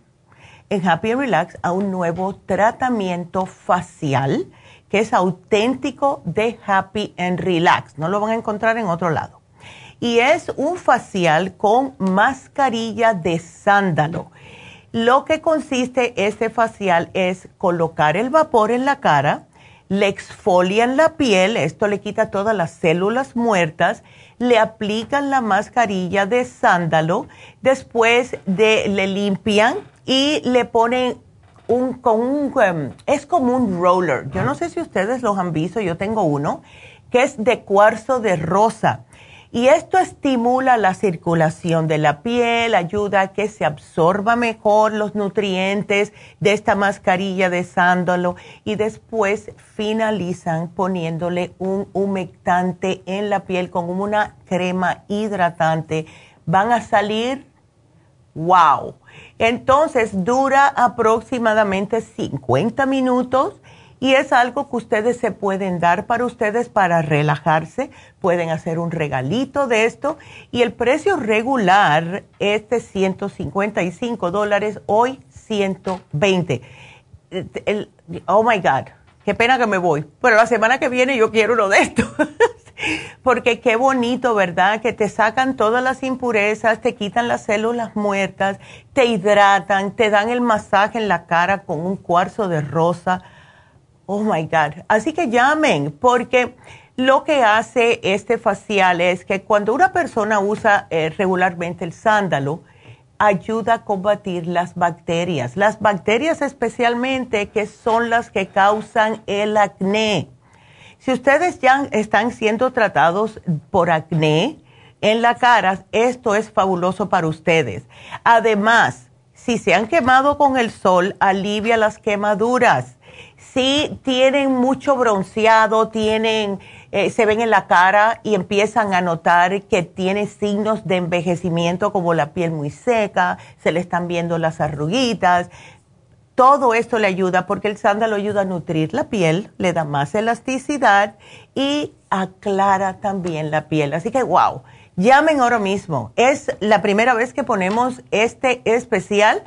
en Happy and Relax a un nuevo tratamiento facial que es auténtico de Happy and Relax. No lo van a encontrar en otro lado y es un facial con mascarilla de sándalo. Lo que consiste este facial es colocar el vapor en la cara, le exfolian la piel, esto le quita todas las células muertas, le aplican la mascarilla de sándalo, después de, le limpian y le ponen un, con un, um, es como un roller. Yo no sé si ustedes los han visto, yo tengo uno, que es de cuarzo de rosa y esto estimula la circulación de la piel, ayuda a que se absorba mejor los nutrientes de esta mascarilla de sándalo y después finalizan poniéndole un humectante en la piel con una crema hidratante. Van a salir, wow. Entonces dura aproximadamente 50 minutos y es algo que ustedes se pueden dar para ustedes para relajarse. Pueden hacer un regalito de esto y el precio regular es de 155 dólares, hoy 120. oh my God, qué pena que me voy, pero la semana que viene yo quiero uno de estos. Porque qué bonito, ¿verdad? Que te sacan todas las impurezas, te quitan las células muertas, te hidratan, te dan el masaje en la cara con un cuarzo de rosa. Oh my God. Así que llamen, porque lo que hace este facial es que cuando una persona usa eh, regularmente el sándalo, ayuda a combatir las bacterias. Las bacterias especialmente que son las que causan el acné. Si ustedes ya están siendo tratados por acné en la cara, esto es fabuloso para ustedes. Además, si se han quemado con el sol, alivia las quemaduras. Si tienen mucho bronceado, tienen, eh, se ven en la cara y empiezan a notar que tienen signos de envejecimiento como la piel muy seca, se le están viendo las arruguitas, todo esto le ayuda porque el sándalo ayuda a nutrir la piel, le da más elasticidad y aclara también la piel. Así que, wow, llamen ahora mismo. Es la primera vez que ponemos este especial.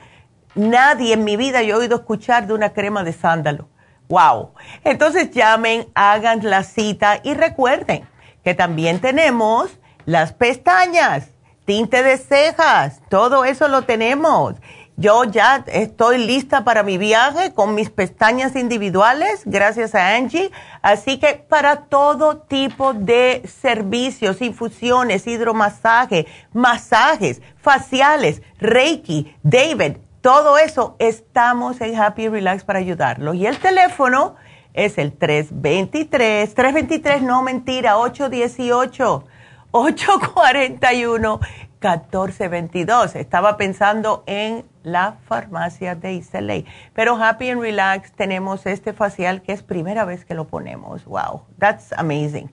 Nadie en mi vida yo he oído escuchar de una crema de sándalo. Wow. Entonces llamen, hagan la cita y recuerden que también tenemos las pestañas, tinte de cejas, todo eso lo tenemos. Yo ya estoy lista para mi viaje con mis pestañas individuales, gracias a Angie. Así que para todo tipo de servicios, infusiones, hidromasaje, masajes, faciales, Reiki, David, todo eso, estamos en Happy Relax para ayudarlo. Y el teléfono es el 323, 323, no mentira, 818, 841. 1422. Estaba pensando en la farmacia de Iseley. Pero Happy and Relax tenemos este facial que es primera vez que lo ponemos. Wow, that's amazing.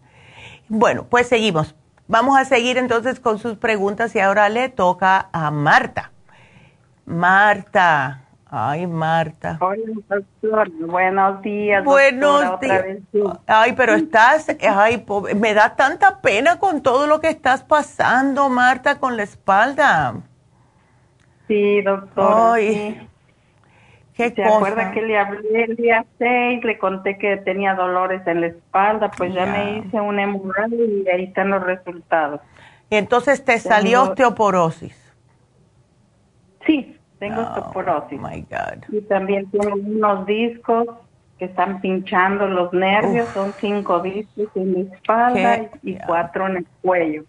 Bueno, pues seguimos. Vamos a seguir entonces con sus preguntas y ahora le toca a Marta. Marta, Ay, Marta. Hola, doctor. Buenos días. Buenos días. Ay, pero estás, ay, me da tanta pena con todo lo que estás pasando, Marta, con la espalda. Sí, doctor. Ay. ¿Qué ¿Se acuerda que le hablé el día 6? Le conté que tenía dolores en la espalda, pues ya, me hice un hemorragia y ahí están los resultados. Y entonces te salió osteoporosis. Sí, tengo oh, osteoporosis. my God. Y también tengo unos discos que están pinchando los nervios. Son cinco discos en la espalda y cuatro en el cuello.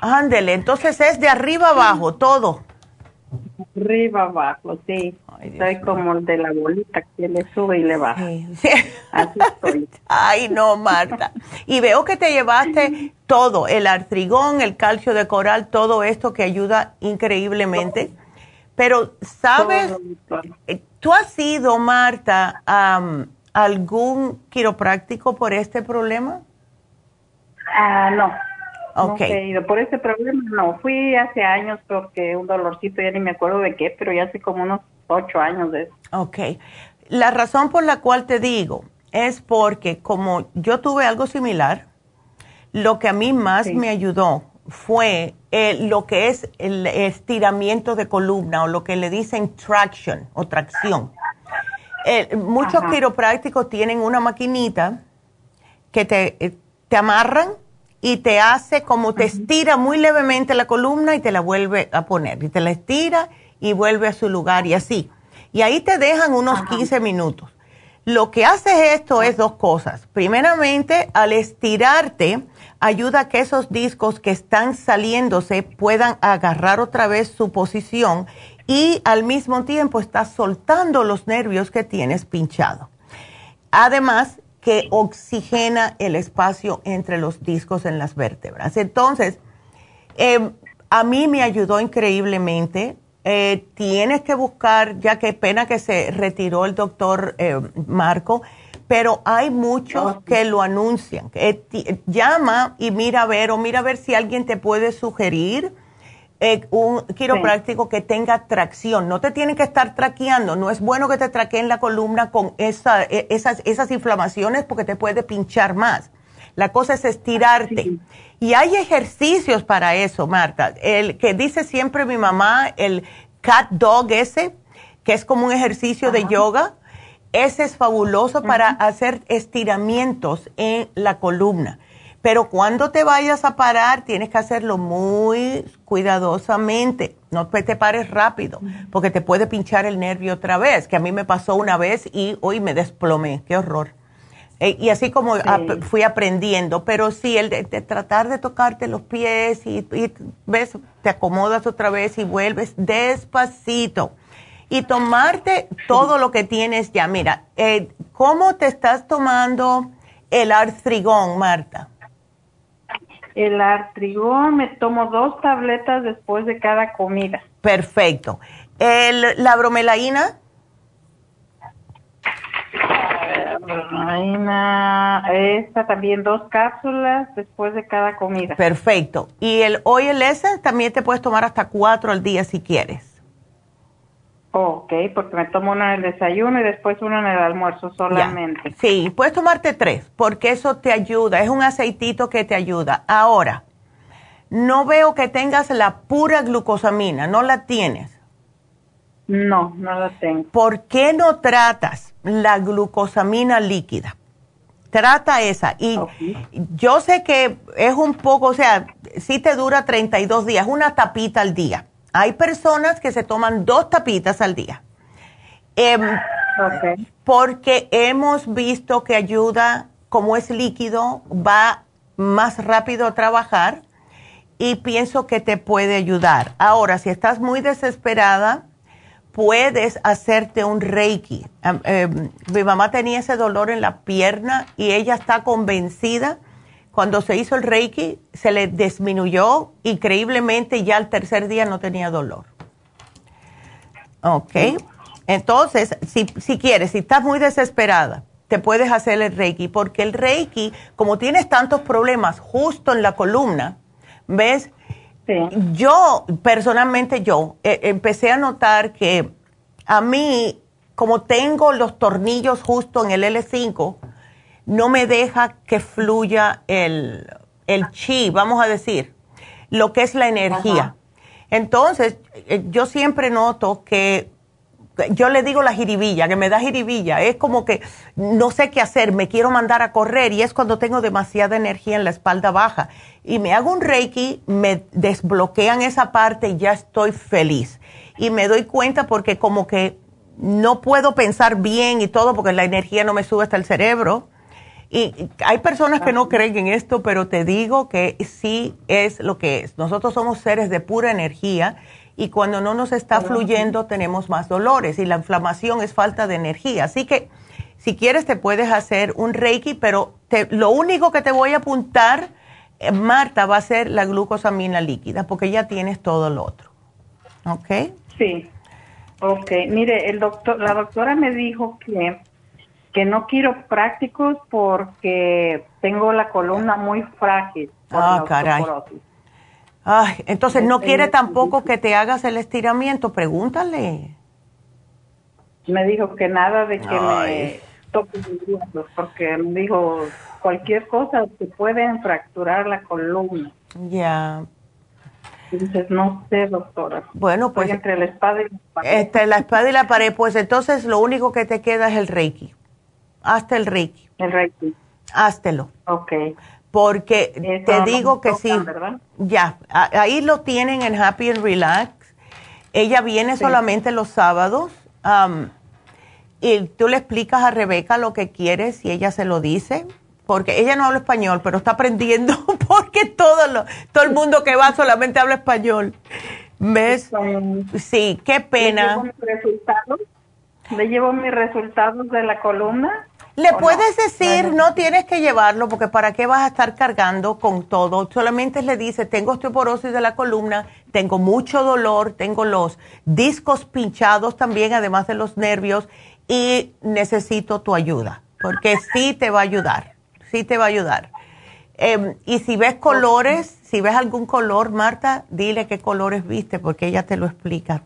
Ándele, entonces es de arriba abajo, todo. Arriba abajo, sí. Estoy como el de la bolita que le sube y le baja. Así estoy. Ay, no, Marta. Y veo que te llevaste todo, el artrigón, el calcio de coral, todo esto que ayuda increíblemente. Pero, ¿sabes? Eh, ¿Tú has ido, Marta, a algún quiropráctico por este problema? Ah, no. Okay. No he ido por este problema, no. Fui hace años porque un dolorcito, ya ni me acuerdo de qué, pero ya hace como unos ocho años de eso. Ok. La razón por la cual te digo es porque como yo tuve algo similar, lo que a mí más me ayudó fue eh, lo que es el estiramiento de columna o lo que le dicen traction o tracción. Eh, muchos quiroprácticos tienen una maquinita que te, eh, te amarran y te hace como te estira muy levemente la columna y te la vuelve a poner. Y te la estira y vuelve a su lugar y así. Y ahí te dejan unos 15 minutos. Lo que hace esto es dos cosas. Primeramente, al estirarte, ayuda a que esos discos que están saliéndose puedan agarrar otra vez su posición y al mismo tiempo está soltando los nervios que tienes pinchado. Además que oxigena el espacio entre los discos en las vértebras. Entonces, em, a mí me ayudó increíblemente. Eh, tienes que buscar, ya que pena que se retiró el doctor eh, Marco, pero hay muchos que lo anuncian. llama y mira a ver, o mira a ver si alguien te puede sugerir eh, un quiropráctico que tenga tracción. No te tienen que estar traqueando. No es bueno que te traqueen la columna con esa, e, esas, esas inflamaciones porque te puede pinchar más. La cosa es estirarte. Y hay ejercicios para eso, Marta. El que dice siempre mi mamá, el cat dog ese, que es como un ejercicio de yoga, ese es fabuloso para hacer estiramientos en la columna. Pero cuando te vayas a parar, tienes que hacerlo muy cuidadosamente. No te pares rápido, porque te puede pinchar el nervio otra vez, que a mí me pasó una vez y hoy me desplomé. Qué horror. Eh, y así como fui aprendiendo, pero sí, el de, tratar de tocarte los pies y, ves, te acomodas otra vez y vuelves despacito. Y tomarte todo lo que tienes ya. Mira, eh, ¿cómo te estás tomando el artrigón, Marta? El artrigón me tomo dos tabletas después de cada comida. Perfecto. El, ¿La bromelaína? esta también dos cápsulas después de cada comida. Perfecto. Y el Oil Essence también te puedes tomar hasta cuatro al día si quieres. Ok, porque me tomo una en el desayuno y después una en el almuerzo solamente. Sí, puedes tomarte tres, porque eso te ayuda, es un aceitito que te ayuda. Ahora, no veo que tengas la pura glucosamina, ¿no la tienes? No, no la tengo. ¿Por qué no tratas la glucosamina líquida? Trata esa. Y yo sé que es un poco, o sea, sí te dura 32 días, una tapita al día. Hay personas que se toman dos tapitas al día. Em, porque hemos visto que ayuda, como es líquido, va más rápido a trabajar y pienso que te puede ayudar. Ahora, si estás muy desesperada, puedes hacerte un reiki. Em, mi mamá tenía ese dolor en la pierna y ella está convencida. Cuando se hizo el reiki, se le disminuyó increíblemente ya al tercer día no tenía dolor. Ok. Entonces, si, si quieres, si estás muy desesperada, te puedes hacer el reiki, porque el reiki, como tienes tantos problemas justo en la columna, ¿ves? Yo, personalmente yo, e, empecé a notar que a mí, como tengo los tornillos justo en el L5, no me deja que fluya el, chi, vamos a decir, lo que es la energía. Entonces, eh, yo siempre noto que yo le digo la jiribilla, que me da jiribilla, es como que no sé qué hacer, me quiero mandar a correr y es cuando tengo demasiada energía en la espalda baja. Y me hago un reiki, me desbloquean esa parte y ya estoy feliz. Y me doy cuenta porque como que no puedo pensar bien y todo porque la energía no me sube hasta el cerebro. Y hay personas que no creen en esto, pero te digo que sí es lo que es. Nosotros somos seres de pura energía y cuando no nos está fluyendo tenemos más dolores y la inflamación es falta de energía. Así que si quieres te puedes hacer un reiki, pero lo único que te voy a apuntar, eh, Marta, va a ser la glucosamina líquida porque ya tienes todo lo otro. ¿Ok? Sí. Ok, mire, el doctor, la doctora me dijo que, que no quiero prácticos porque tengo la columna muy frágil. ah, caray. Ay, entonces no quiere tampoco que te hagas el estiramiento, pregúntale. Me dijo que nada de que me toque los porque me dijo cualquier cosa te pueden fracturar la columna. Ya. Entonces no sé, doctora. Bueno, pues entre la espada y la pared. Entre la espada y la pared, pues entonces lo único que te queda es el Reiki. Hazte el Reiki. El Reiki. Háztelo. Ok porque te digo que sí. Ya, ahí lo tienen en Happy and Relax. Ella viene solamente los sábados y tú le explicas a Rebeca lo que quieres y ella se lo dice. Porque ella no habla español, pero está aprendiendo porque todo, lo, todo el mundo que va solamente habla español. ¿Ves? Sí, qué pena. ¿Le llevo mis resultados de la columna? Le puedes decir, no tienes que llevarlo, porque ¿para qué vas a estar cargando con todo? Solamente le dice, tengo osteoporosis de la columna, tengo mucho dolor, tengo los discos pinchados también, además de los nervios, y necesito tu ayuda, porque sí te va a ayudar, sí te va a ayudar. Em, y si ves colores, si ves algún color, Marta, dile qué colores viste, porque ella te lo explica.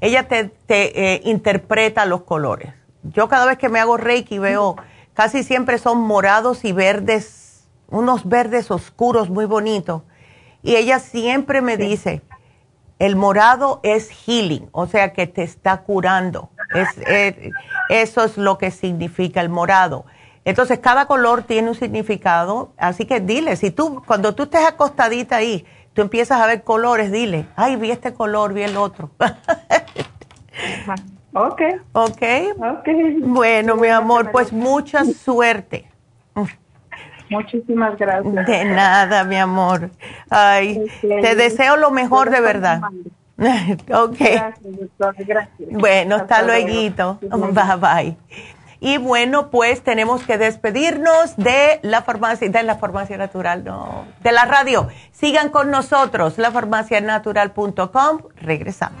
ella te, te eh, interpreta los colores. Yo cada vez que me hago Reiki veo, casi siempre son morados y verdes, unos verdes oscuros muy bonitos. Y ella siempre me dice, el morado es healing, o sea que te está curando. Eh, eso es lo que significa el morado. Entonces, cada color tiene un significado, así que dile, si tú, cuando tú estés acostadita ahí, tú empiezas a ver colores, dile, ay, vi este color, vi el otro. Ok. Ok. Bueno, mi amor, pues mucha suerte. Muchísimas gracias. De nada, mi amor. Ay, te deseo lo mejor de verdad. ok. Gracias, doctor. Gracias. Bueno, hasta, luego. Bye bye. Y bueno, pues tenemos que despedirnos de la farmacia, de la farmacia natural, no, de la radio. Sigan con nosotros, lafarmacianatural.com. Regresamos.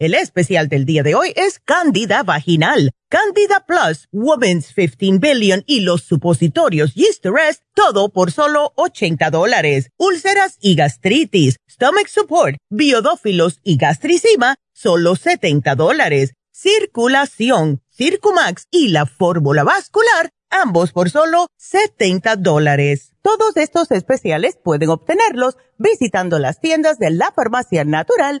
El especial del día de hoy es Candida Vaginal, Candida Plus, Women's 15 Billion y los supositorios Yeast Rest, todo por solo 80 dólares. Úlceras y gastritis, Stomach Support, Biodófilos y gastricima, solo 70 dólares. Circulación, Circumax y la fórmula vascular, ambos por solo 70 dólares. Todos estos especiales pueden obtenerlos visitando las tiendas de la farmacia natural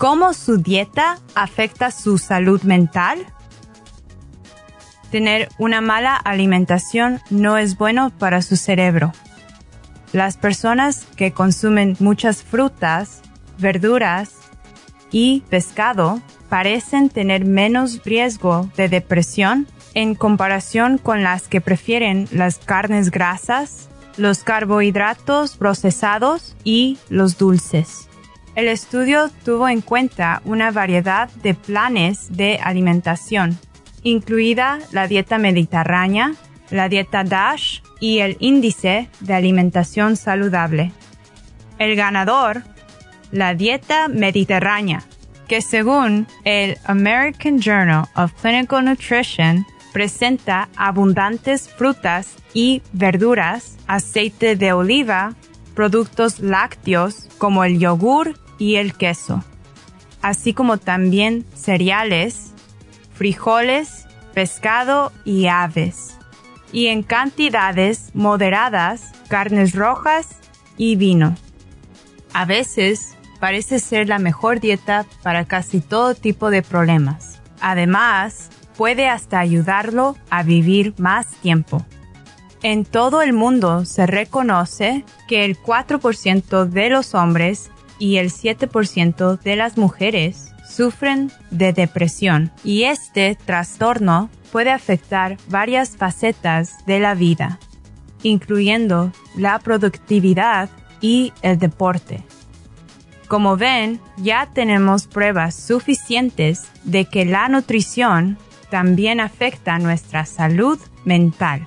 ¿Cómo su dieta afecta su salud mental? Tener una mala alimentación no es bueno para su cerebro. Las personas que consumen muchas frutas, verduras y pescado parecen tener menos riesgo de depresión en comparación con las que prefieren las carnes grasas, los carbohidratos procesados y los dulces. El estudio tuvo en cuenta una variedad de planes de alimentación, incluida la dieta mediterránea, la dieta DASH y el índice de alimentación saludable. El ganador, la dieta mediterránea, que según el American Journal of Clinical Nutrition presenta abundantes frutas y verduras, aceite de oliva, productos lácteos como el yogur y el queso, así como también cereales, frijoles pescado y aves. Y en cantidades moderadas, carnes rojas y vino. A veces parece ser la mejor dieta para casi todo tipo de problemas. Además, puede hasta ayudarlo a vivir más tiempo. En todo el mundo se reconoce que el 4% de los hombres y el 7% de las mujeres sufren de depresión y este trastorno puede afectar varias facetas de la vida, incluyendo la productividad y el deporte. Como ven, ya tenemos pruebas suficientes de que la nutrición también afecta nuestra salud mental.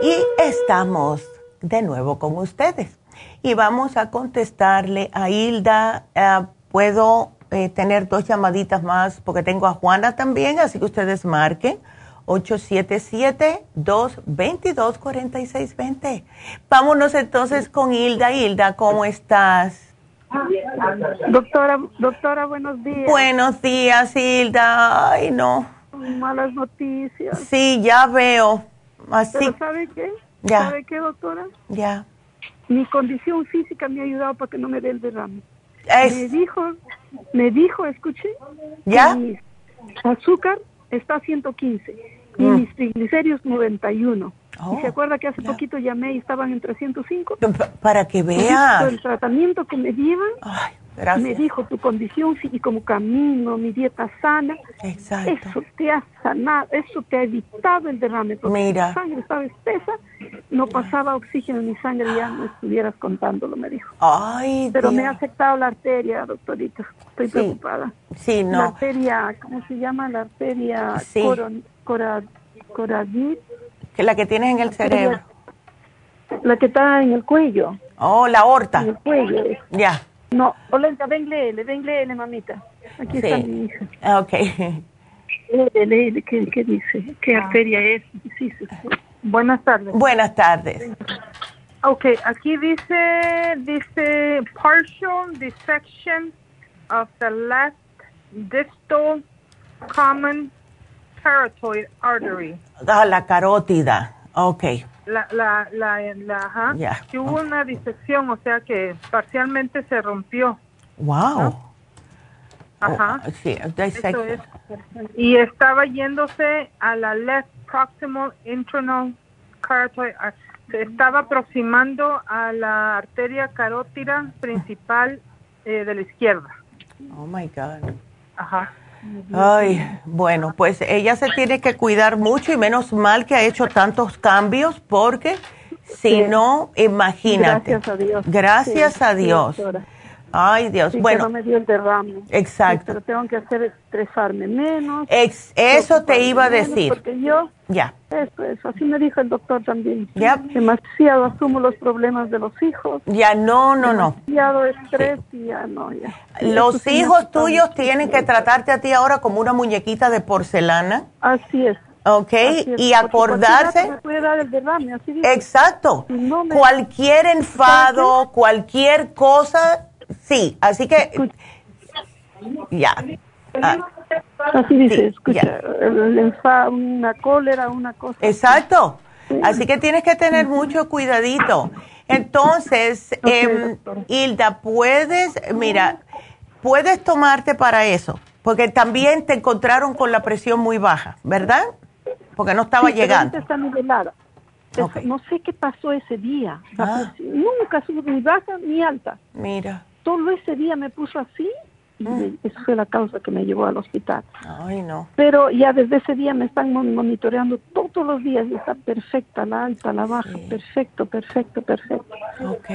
Y estamos de nuevo con ustedes. Y vamos a contestarle a Hilda. Eh, puedo eh, tener dos llamaditas más porque tengo a Juana también, así que ustedes marquen. 877-222-4620. Vámonos entonces con Hilda. Hilda, ¿cómo estás? Doctora, doctora, buenos días. Buenos días, Hilda. Ay, no. Malas noticias. Sí, ya veo. Pero ¿sabe qué? ¿Sabe qué, doctora? Ya. Mi condición física me ha ayudado para que no me dé el derrame. Me dijo, me dijo, escuché, ¿Ya? mi azúcar está a 115 y mm. mis triglicéridos 91. ¿Y se oh, acuerda que hace poquito llamé y estaban en 305? Para que vea. El tratamiento que me llevan me dijo tu condición y como camino, mi dieta sana. Eso te ha sanado, eso te ha evitado el derrame. Porque Mira. mi sangre estaba espesa, no pasaba oxígeno en mi sangre, ya no estuvieras contándolo, me dijo. Ay, Pero me ha afectado la arteria, doctorita. Estoy preocupada. Sí, no. La arteria, ¿cómo se llama? La arteria sí. coradit. Que la que tienes en el cerebro. La que está en el cuello. Oh, la aorta. En el cuello. Ya. No, Olenta, ven, léele, ven, léele, mamita. Aquí está mi hija. Ah, ok. Léele, léele, ¿qué, qué dice? ¿Qué ah. arteria es? Sí, sí, sí. Buenas tardes. Buenas tardes. Ok, aquí dice, dice partial dissection of the left distal common carotid artery. Ah, la carótida. Ok la, la, la, la ajá, que hubo una disección, o sea que parcialmente se rompió. Wow. Ajá. Oh, sí, es. Y estaba yéndose a la left proximal internal carotid. Se estaba aproximando a la arteria carótida principal eh, de la izquierda. Oh my God. Ajá. Ay, bueno, pues ella se tiene que cuidar mucho y menos mal que ha hecho tantos cambios porque si no, imagínate. Gracias a Dios. Gracias a Dios. Ay, Dios. bueno. no me dio el derrame. Exacto. pero tengo que hacer estresarme menos. eso te iba a decir. Porque yo. Ya. Eso, eso. Así me dijo el doctor también. Ya. Demasiado asumo los problemas de los hijos. Ya, no, no, no. Demasiado estrés y ya no, ya. Los hijos tuyos tienen que tratarte a ti ahora como una muñequita de porcelana. Así es. ¿ok? y acordarse. Exacto. Cualquier enfado, cualquier cosa, sí. Así que, ya. Ah, Así dice, escucha, una cólera, una cosa. Exacto. Así que tienes que tener mucho cuidadito. Entonces, em, Hilda, puedes, mira, puedes tomarte para eso, porque también te encontraron con la presión muy baja, ¿verdad? Porque no estaba llegando. está nivelada. No sé qué pasó ese día. Ah. Nunca subió ni baja ni alta. Mira. Todo ese día me puso así y mm. esa fue la causa que me llevó al hospital. Ay, no. Pero ya desde ese día me están monitoreando todos los días y está perfecta, la alta, la baja, perfecto, perfecto, perfecto. Ok.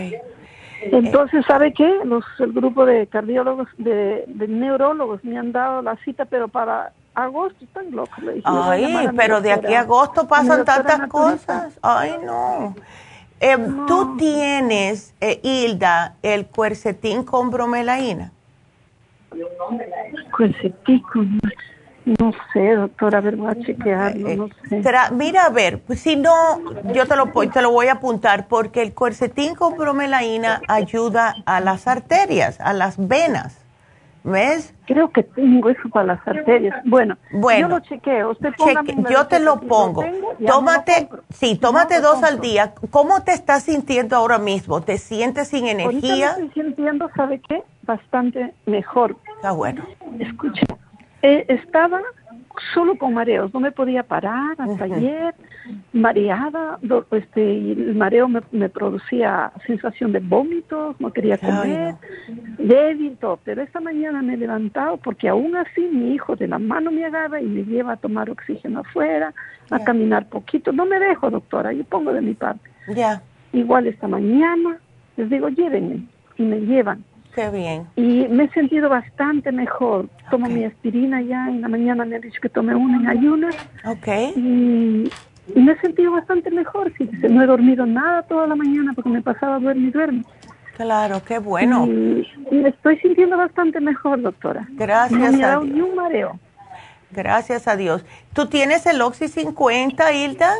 Entonces, ¿sabe qué? Los, el grupo de cardiólogos, de, neurólogos me han dado la cita, pero para agosto están locos. Ay, pero de aquí a agosto pasan tantas cosas. Ay, no. Em, ¿Tú tienes, eh, Hilda, el cuercetín con bromelaína? Cuercetico, no sé, doctora, a ver, voy a chequearlo, no sé. Mira, a ver, pues si no, yo te lo, te lo voy a apuntar porque el cuercetín con bromelaína ayuda a las arterias, a las venas. ¿Ves? Creo que tengo eso para las arterias. Bueno, yo lo chequeo. Usted yo te lo pongo. tómate, sí, tómate dos al día. ¿Cómo te estás sintiendo ahora mismo? ¿Te sientes sin energía? Ahorita me estoy sintiendo, ¿sabe qué? Bastante mejor. Está bueno. Escucha, eh, estaba solo con mareos, no me podía parar hasta ayer, mareada, este, y el mareo me, producía sensación de vómitos, no quería comer, débil, todo. Pero esta mañana me he levantado porque aún así mi hijo de la mano me agarra y me lleva a tomar oxígeno afuera, a caminar poquito. No me dejo, doctora, yo pongo de mi parte. Ya. Igual esta mañana les digo, llévenme, y me llevan Qué bien. Y me he sentido bastante mejor. Tomo mi aspirina ya, en la mañana me han dicho que tome una en ayunas. Ok. Y, me he sentido bastante mejor. no he dormido nada toda la mañana porque me pasaba duerme y duerme. Claro, qué bueno. Y, me estoy sintiendo bastante mejor, doctora. Gracias no me ha dado ni un mareo. Gracias a Dios. ¿Tú tienes el Oxy 50, Hilda?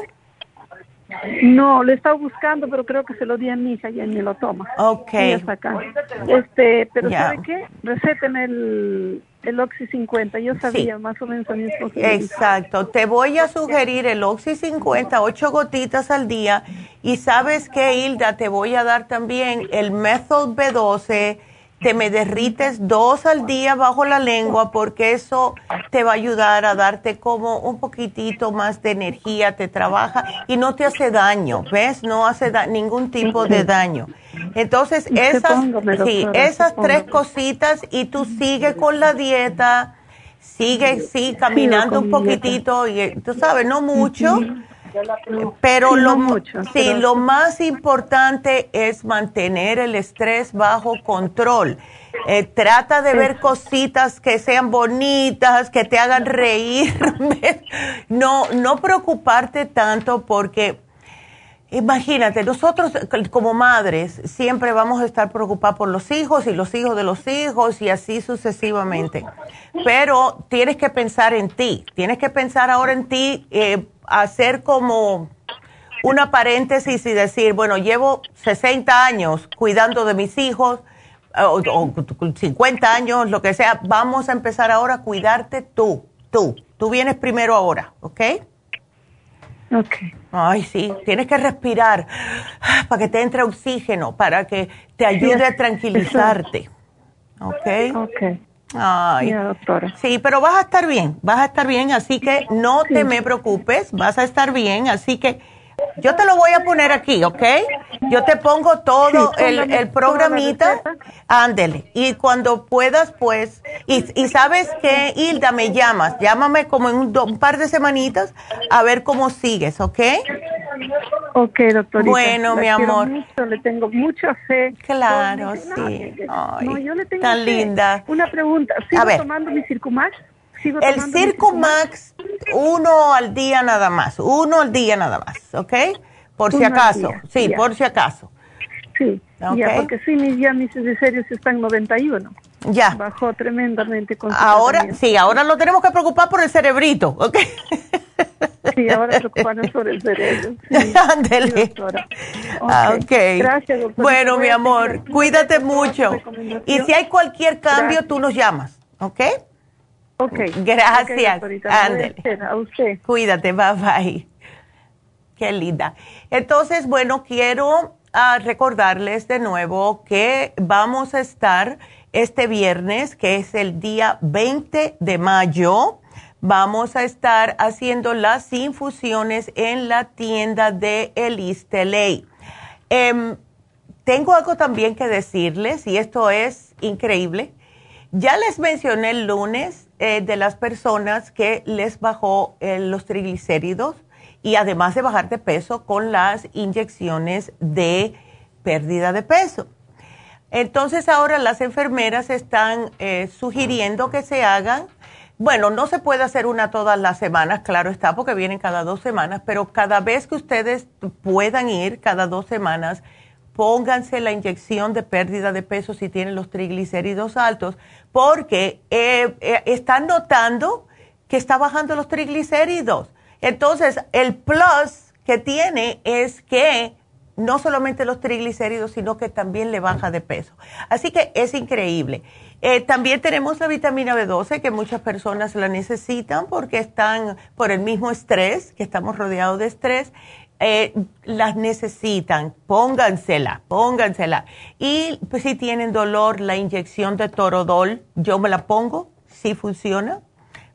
No, lo he estado buscando, pero creo que se lo di a mi hija y ni lo toma. Ok. acá. Este, pero ¿sabe qué? Recéteme el, el Oxy 50. Yo sabía más o menos a mi esposo. Exacto. Te voy a sugerir el Oxy 50, ocho gotitas al día. Y sabes qué, Hilda, te voy a dar también el Methyl B12 te me derrites dos al día bajo la lengua porque eso te va a ayudar a darte como un poquitito más de energía, te trabaja y no te hace daño, ¿ves? No hace ningún tipo de daño. Entonces, esas, sí, esas tres cositas y tú sigues con la dieta, sigue, sí, caminando un poquitito y tú sabes, no mucho. Pero lo, sí, lo más importante es mantener el estrés bajo control. Eh, trata de ver cositas que sean bonitas, que te hagan reír. no, no preocuparte tanto porque imagínate, nosotros como madres siempre vamos a estar preocupados por los hijos y los hijos de los hijos y así sucesivamente. Pero tienes que pensar en ti, tienes que pensar ahora en ti. Eh, hacer como una paréntesis y decir, bueno, llevo 60 años cuidando de mis hijos, o, 50 años, lo que sea, vamos a empezar ahora a cuidarte tú, tú. Tú vienes primero ahora, ¿ok? Ok. Ay, sí, tienes que respirar para que te entre oxígeno, para que te ayude a tranquilizarte. ¿Ok? Ok. Ay, doctora. Sí, pero vas a estar bien, vas a estar bien, así que no te me preocupes, vas a estar bien, así que yo te lo voy a poner aquí, ¿ok? Yo te pongo todo el, el, programita, ándele, y cuando puedas, pues, y, y sabes que, Hilda, me llamas, llámame como en un, par de semanitas a ver cómo sigues, ¿ok? Ok, doctorita. Bueno, mi amor. le tengo mucha fe. Claro, sí. Ay, no, yo le tengo tan linda. Una pregunta, ¿sigo tomando mi Circumax? El Circumax, uno al día nada más, uno al día nada más, ¿ok? Por si acaso, sí, por si acaso. Sí, ya, porque sí, mis, ya mis serios están 91. Ya. Bajó tremendamente con Ahora, sí, ahora lo tenemos que preocupar por el cerebrito, ¿ok? Sí, ahora preocuparnos por el cerebro. Ándele. Ah, Gracias, doctora. Bueno, mi amor, cuídate mucho. Y si hay cualquier cambio, tú nos llamas, ¿ok? Ok. Gracias. A usted. Cuídate, bye bye. Qué linda. Entonces, bueno, quiero ah, recordarles de nuevo que vamos a estar este viernes, que es el día 20 de mayo vamos a estar haciendo las infusiones en la tienda de Eliste em, tengo algo también que decirles y esto es increíble. Ya les mencioné el lunes eh, de las personas que les bajó eh, los triglicéridos y además de bajar de peso con las inyecciones de pérdida de peso. Entonces ahora las enfermeras están eh, sugiriendo que se hagan bueno, no se puede hacer una todas las semanas, claro está, porque vienen cada dos semanas, pero cada vez que ustedes puedan ir, cada dos semanas, pónganse la inyección de pérdida de peso si tienen los triglicéridos altos, porque eh, eh, están notando que está bajando los triglicéridos. Entonces, el plus que tiene es que no solamente los triglicéridos, sino que también le baja de peso. Así que es increíble. Eh, también tenemos la vitamina B12 que muchas personas la necesitan porque están por el mismo estrés, que estamos rodeados de estrés. Eh, las necesitan, póngansela, póngansela. Y pues, si tienen dolor, la inyección de torodol, yo me la pongo, sí funciona,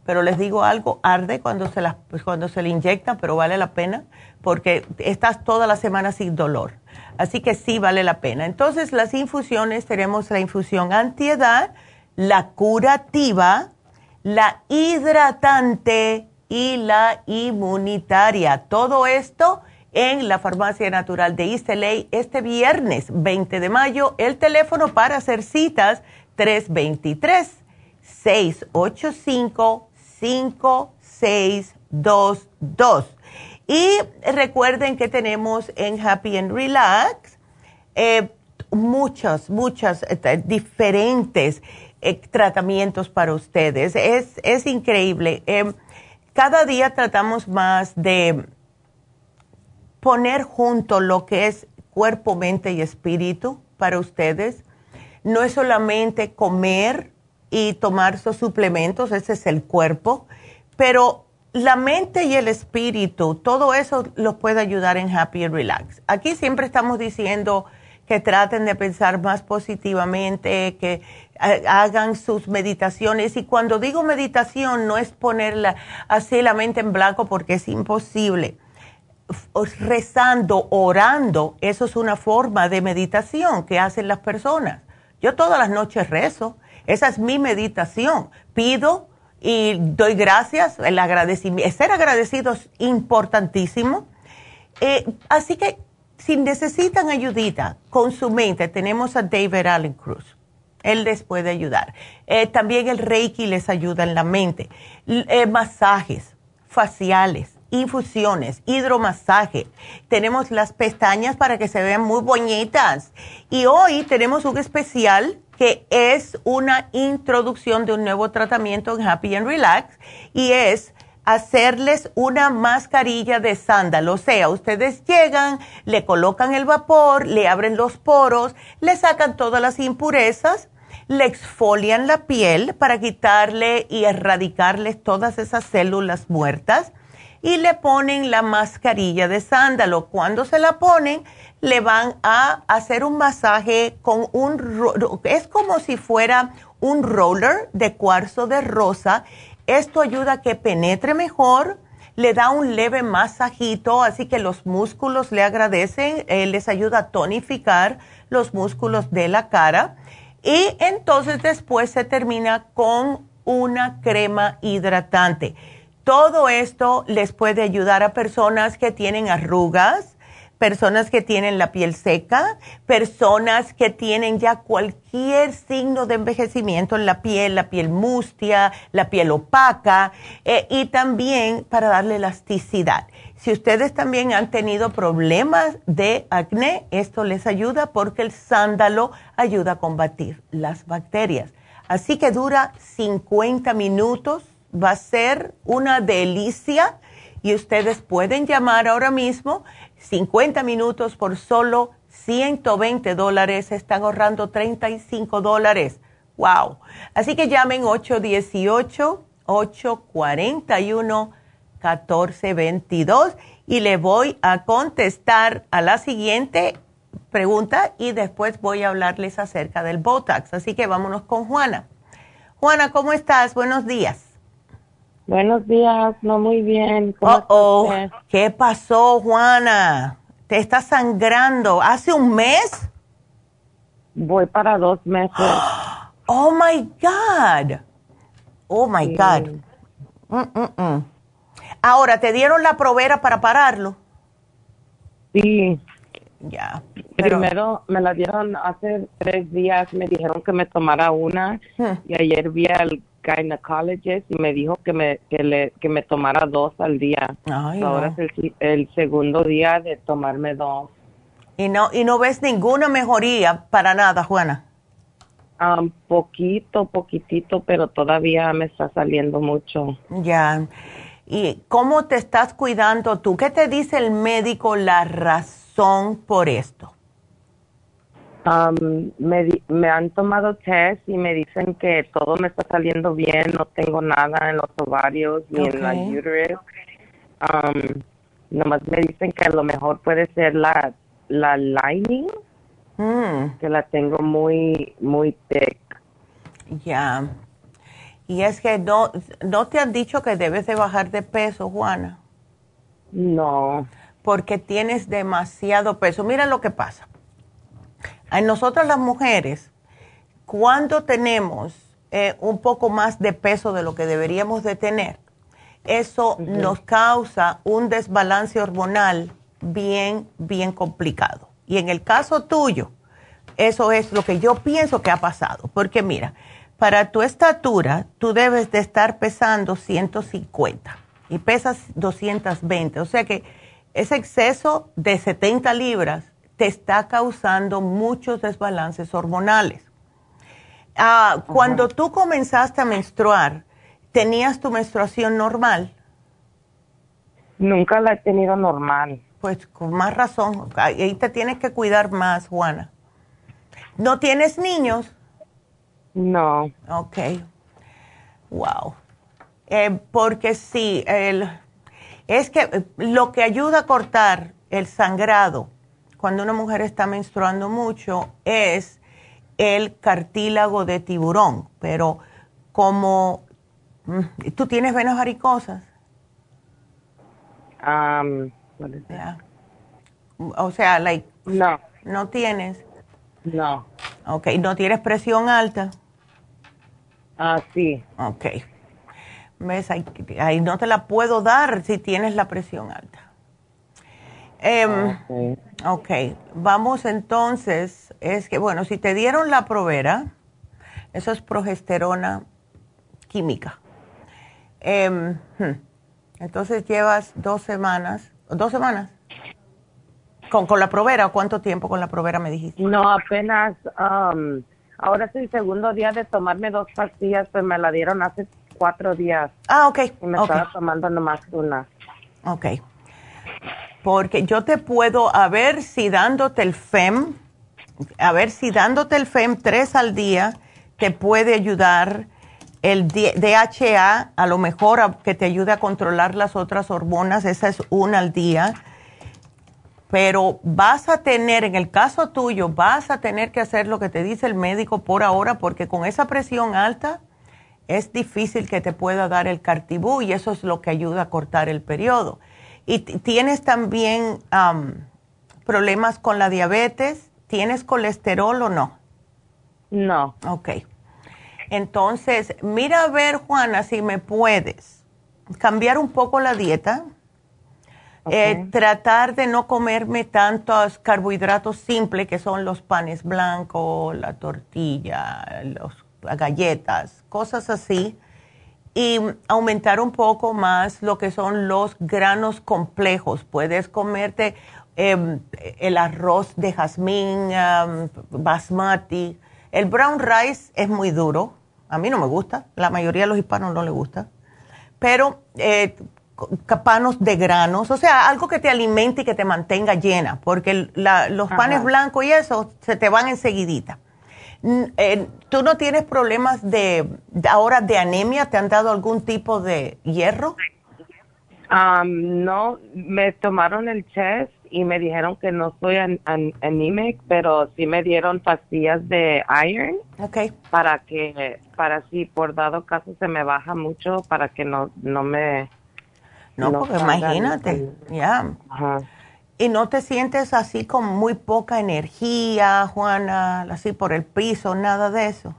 pero les digo algo, arde cuando se, la, pues, cuando se le inyectan, pero vale la pena porque estás toda la semana sin dolor. Así que sí vale la pena. Entonces, las infusiones, tenemos la infusión antiedad, la curativa, la hidratante y la inmunitaria. Todo esto en la Farmacia Natural de Isteley este viernes 20 de mayo. El teléfono para hacer citas 323-685-5622. Y recuerden que tenemos en Happy and Relax eh, muchas, muchas eh, diferentes eh, tratamientos para ustedes. Es, es increíble. cada día tratamos más de poner junto lo que es cuerpo, mente y espíritu para ustedes. No es solamente comer y tomar sus suplementos, ese es el cuerpo, pero la mente y el espíritu, todo eso los puede ayudar en Happy and Relax. Aquí siempre estamos diciendo que traten de pensar más positivamente, que eh, hagan sus meditaciones. Y cuando digo meditación, no es ponerla así la mente en blanco porque es imposible. Rezando, orando, eso es una forma de meditación que hacen las personas. Yo todas las noches rezo, esa es mi meditación. Pido y doy gracias, el agradecimiento, ser agradecido es importantísimo. Eh, así que si necesitan ayudita con su mente, tenemos a David Allen Cruz. Él les puede ayudar. Eh, también el Reiki les ayuda en la mente. Eh, masajes faciales, infusiones, hidromasaje. Tenemos las pestañas para que se vean muy bonitas. Y hoy tenemos un especial que es una introducción de un nuevo tratamiento en Happy and Relax y es hacerles una mascarilla de sándalo. O sea, ustedes llegan, le colocan el vapor, le abren los poros, le sacan todas las impurezas, le exfolian la piel para quitarle y erradicarles todas esas células muertas y le ponen la mascarilla de sándalo. Cuando se la ponen, le van a hacer un masaje con un, es como si fuera un roller de cuarzo de rosa. Esto ayuda a que penetre mejor, le da un leve masajito, así que los músculos le agradecen, eh, les ayuda a tonificar los músculos de la cara. Y entonces después se termina con una crema hidratante. Todo esto les puede ayudar a personas que tienen arrugas, personas que tienen la piel seca, personas que tienen ya cualquier signo de envejecimiento en la piel, la piel mustia, la piel opaca, eh, y también para darle elasticidad. Si ustedes también han tenido problemas de acné, esto les ayuda porque el sándalo ayuda a combatir las bacterias. Así que dura 50 minutos, va a ser una delicia y ustedes pueden llamar ahora mismo 50 minutos por solo 120 dólares, están ahorrando 35 dólares. ¡Wow! Así que llamen 818-841-1422 y le voy a contestar a la siguiente pregunta y después voy a hablarles acerca del Botox. Así que vámonos con Juana. Juana, ¿cómo estás? Buenos días. Buenos días, no muy bien. oh, oh. ¿qué pasó, Juana? Te está sangrando. ¿Hace un mes? Voy para dos meses. Oh my God. Oh my God. Mm, mm, mm. Ahora, ¿te dieron la provera para pararlo? Sí. Ya. Primero me la dieron hace tres días, me dijeron que me tomara una hmm. y ayer vi al gynecologist y me dijo que me, que le, que me tomara dos al día. Ahora es el, segundo día de tomarme dos. ¿Y no, ¿Y no ves ninguna mejoría para nada, Juana? Um, poquito, poquitito, pero todavía me está saliendo mucho. Ya. ¿Y cómo te estás cuidando tú? ¿Qué te dice el médico la razón por esto? Um, me, me, han tomado test y me dicen que todo me está saliendo bien, no tengo nada en los ovarios ni en la uterus. Um, nomás me dicen que a lo mejor puede ser la, la lining, mm. que la tengo muy, muy thick. Ya. Y es que no, no te han dicho que debes de bajar de peso, Juana. No. Porque tienes demasiado peso. Mira lo que pasa en nosotras las mujeres, cuando tenemos eh, un poco más de peso de lo que deberíamos de tener, eso nos causa un desbalance hormonal bien, bien complicado. Y en el caso tuyo, eso es lo que yo pienso que ha pasado. Porque mira, para tu estatura, tú debes de estar pesando 150 y pesas 220. O sea que ese exceso de 70 libras te está causando muchos desbalances hormonales. Ah, cuando tú comenzaste a menstruar, ¿tenías tu menstruación normal? Nunca la he tenido normal. Pues con más razón, ahí te tienes que cuidar más, Juana. ¿No tienes niños? No. Ok. Wow. Eh, porque sí, el, es que lo que ayuda a cortar el sangrado cuando una mujer está menstruando mucho es el cartílago de tiburón, pero como mm, tú tienes venas varicosas. Um, o sea, like, no. ¿No tienes? No. Ok, ¿no tienes presión alta? Ah, sí. Ok. ¿Ves? ahí no te la puedo dar si tienes la presión alta. Eh, ok, vamos entonces, es que bueno, si te dieron la provera, eso es progesterona química. Em, hmm, entonces llevas dos semanas, dos semanas. ¿Con, con la provera? ¿Cuánto tiempo con la provera me dijiste? No, apenas, um, ahora es el segundo día de tomarme dos pastillas, pues me la dieron hace cuatro días. Ah, ok. Y me estaba tomando nomás una. Ok porque yo te puedo, a ver si dándote el FEM, a ver si dándote el FEM tres al día, te puede ayudar el DHA, a lo mejor a, que te ayude a controlar las otras hormonas, esa es una al día. Pero vas a tener, en el caso tuyo, vas a tener que hacer lo que te dice el médico por ahora, porque con esa presión alta es difícil que te pueda dar el cartibú y eso es lo que ayuda a cortar el periodo. ¿Y tienes también problemas con la diabetes? ¿Tienes colesterol o no? No. Ok. Entonces, mira a ver, Juana, si me puedes cambiar un poco la dieta. Eh, tratar de no comerme tantos carbohidratos simples que son los panes blancos, la tortilla, las galletas, cosas así y aumentar un poco más lo que son los granos complejos. Puedes comerte em, el arroz de jazmín, em, basmati. El brown rice es muy duro. A mí no me gusta. La mayoría de los hispanos no le gusta. Pero eh, panos de granos, o sea, algo que te alimente y que te mantenga llena, porque los panes blancos y eso se te van enseguidita. Eh, ¿Tú no tienes problemas de, ahora de anemia? ¿Te han dado algún tipo de hierro? no, me tomaron el chest y me dijeron que no soy an, anemic, pero sí me dieron pastillas de iron. Okay. Para que, para si por dado caso se me baja mucho, para que no, no me... No, porque imagínate, ya. ¿Y no te sientes así con muy poca energía, Juana, así por el piso, nada de eso?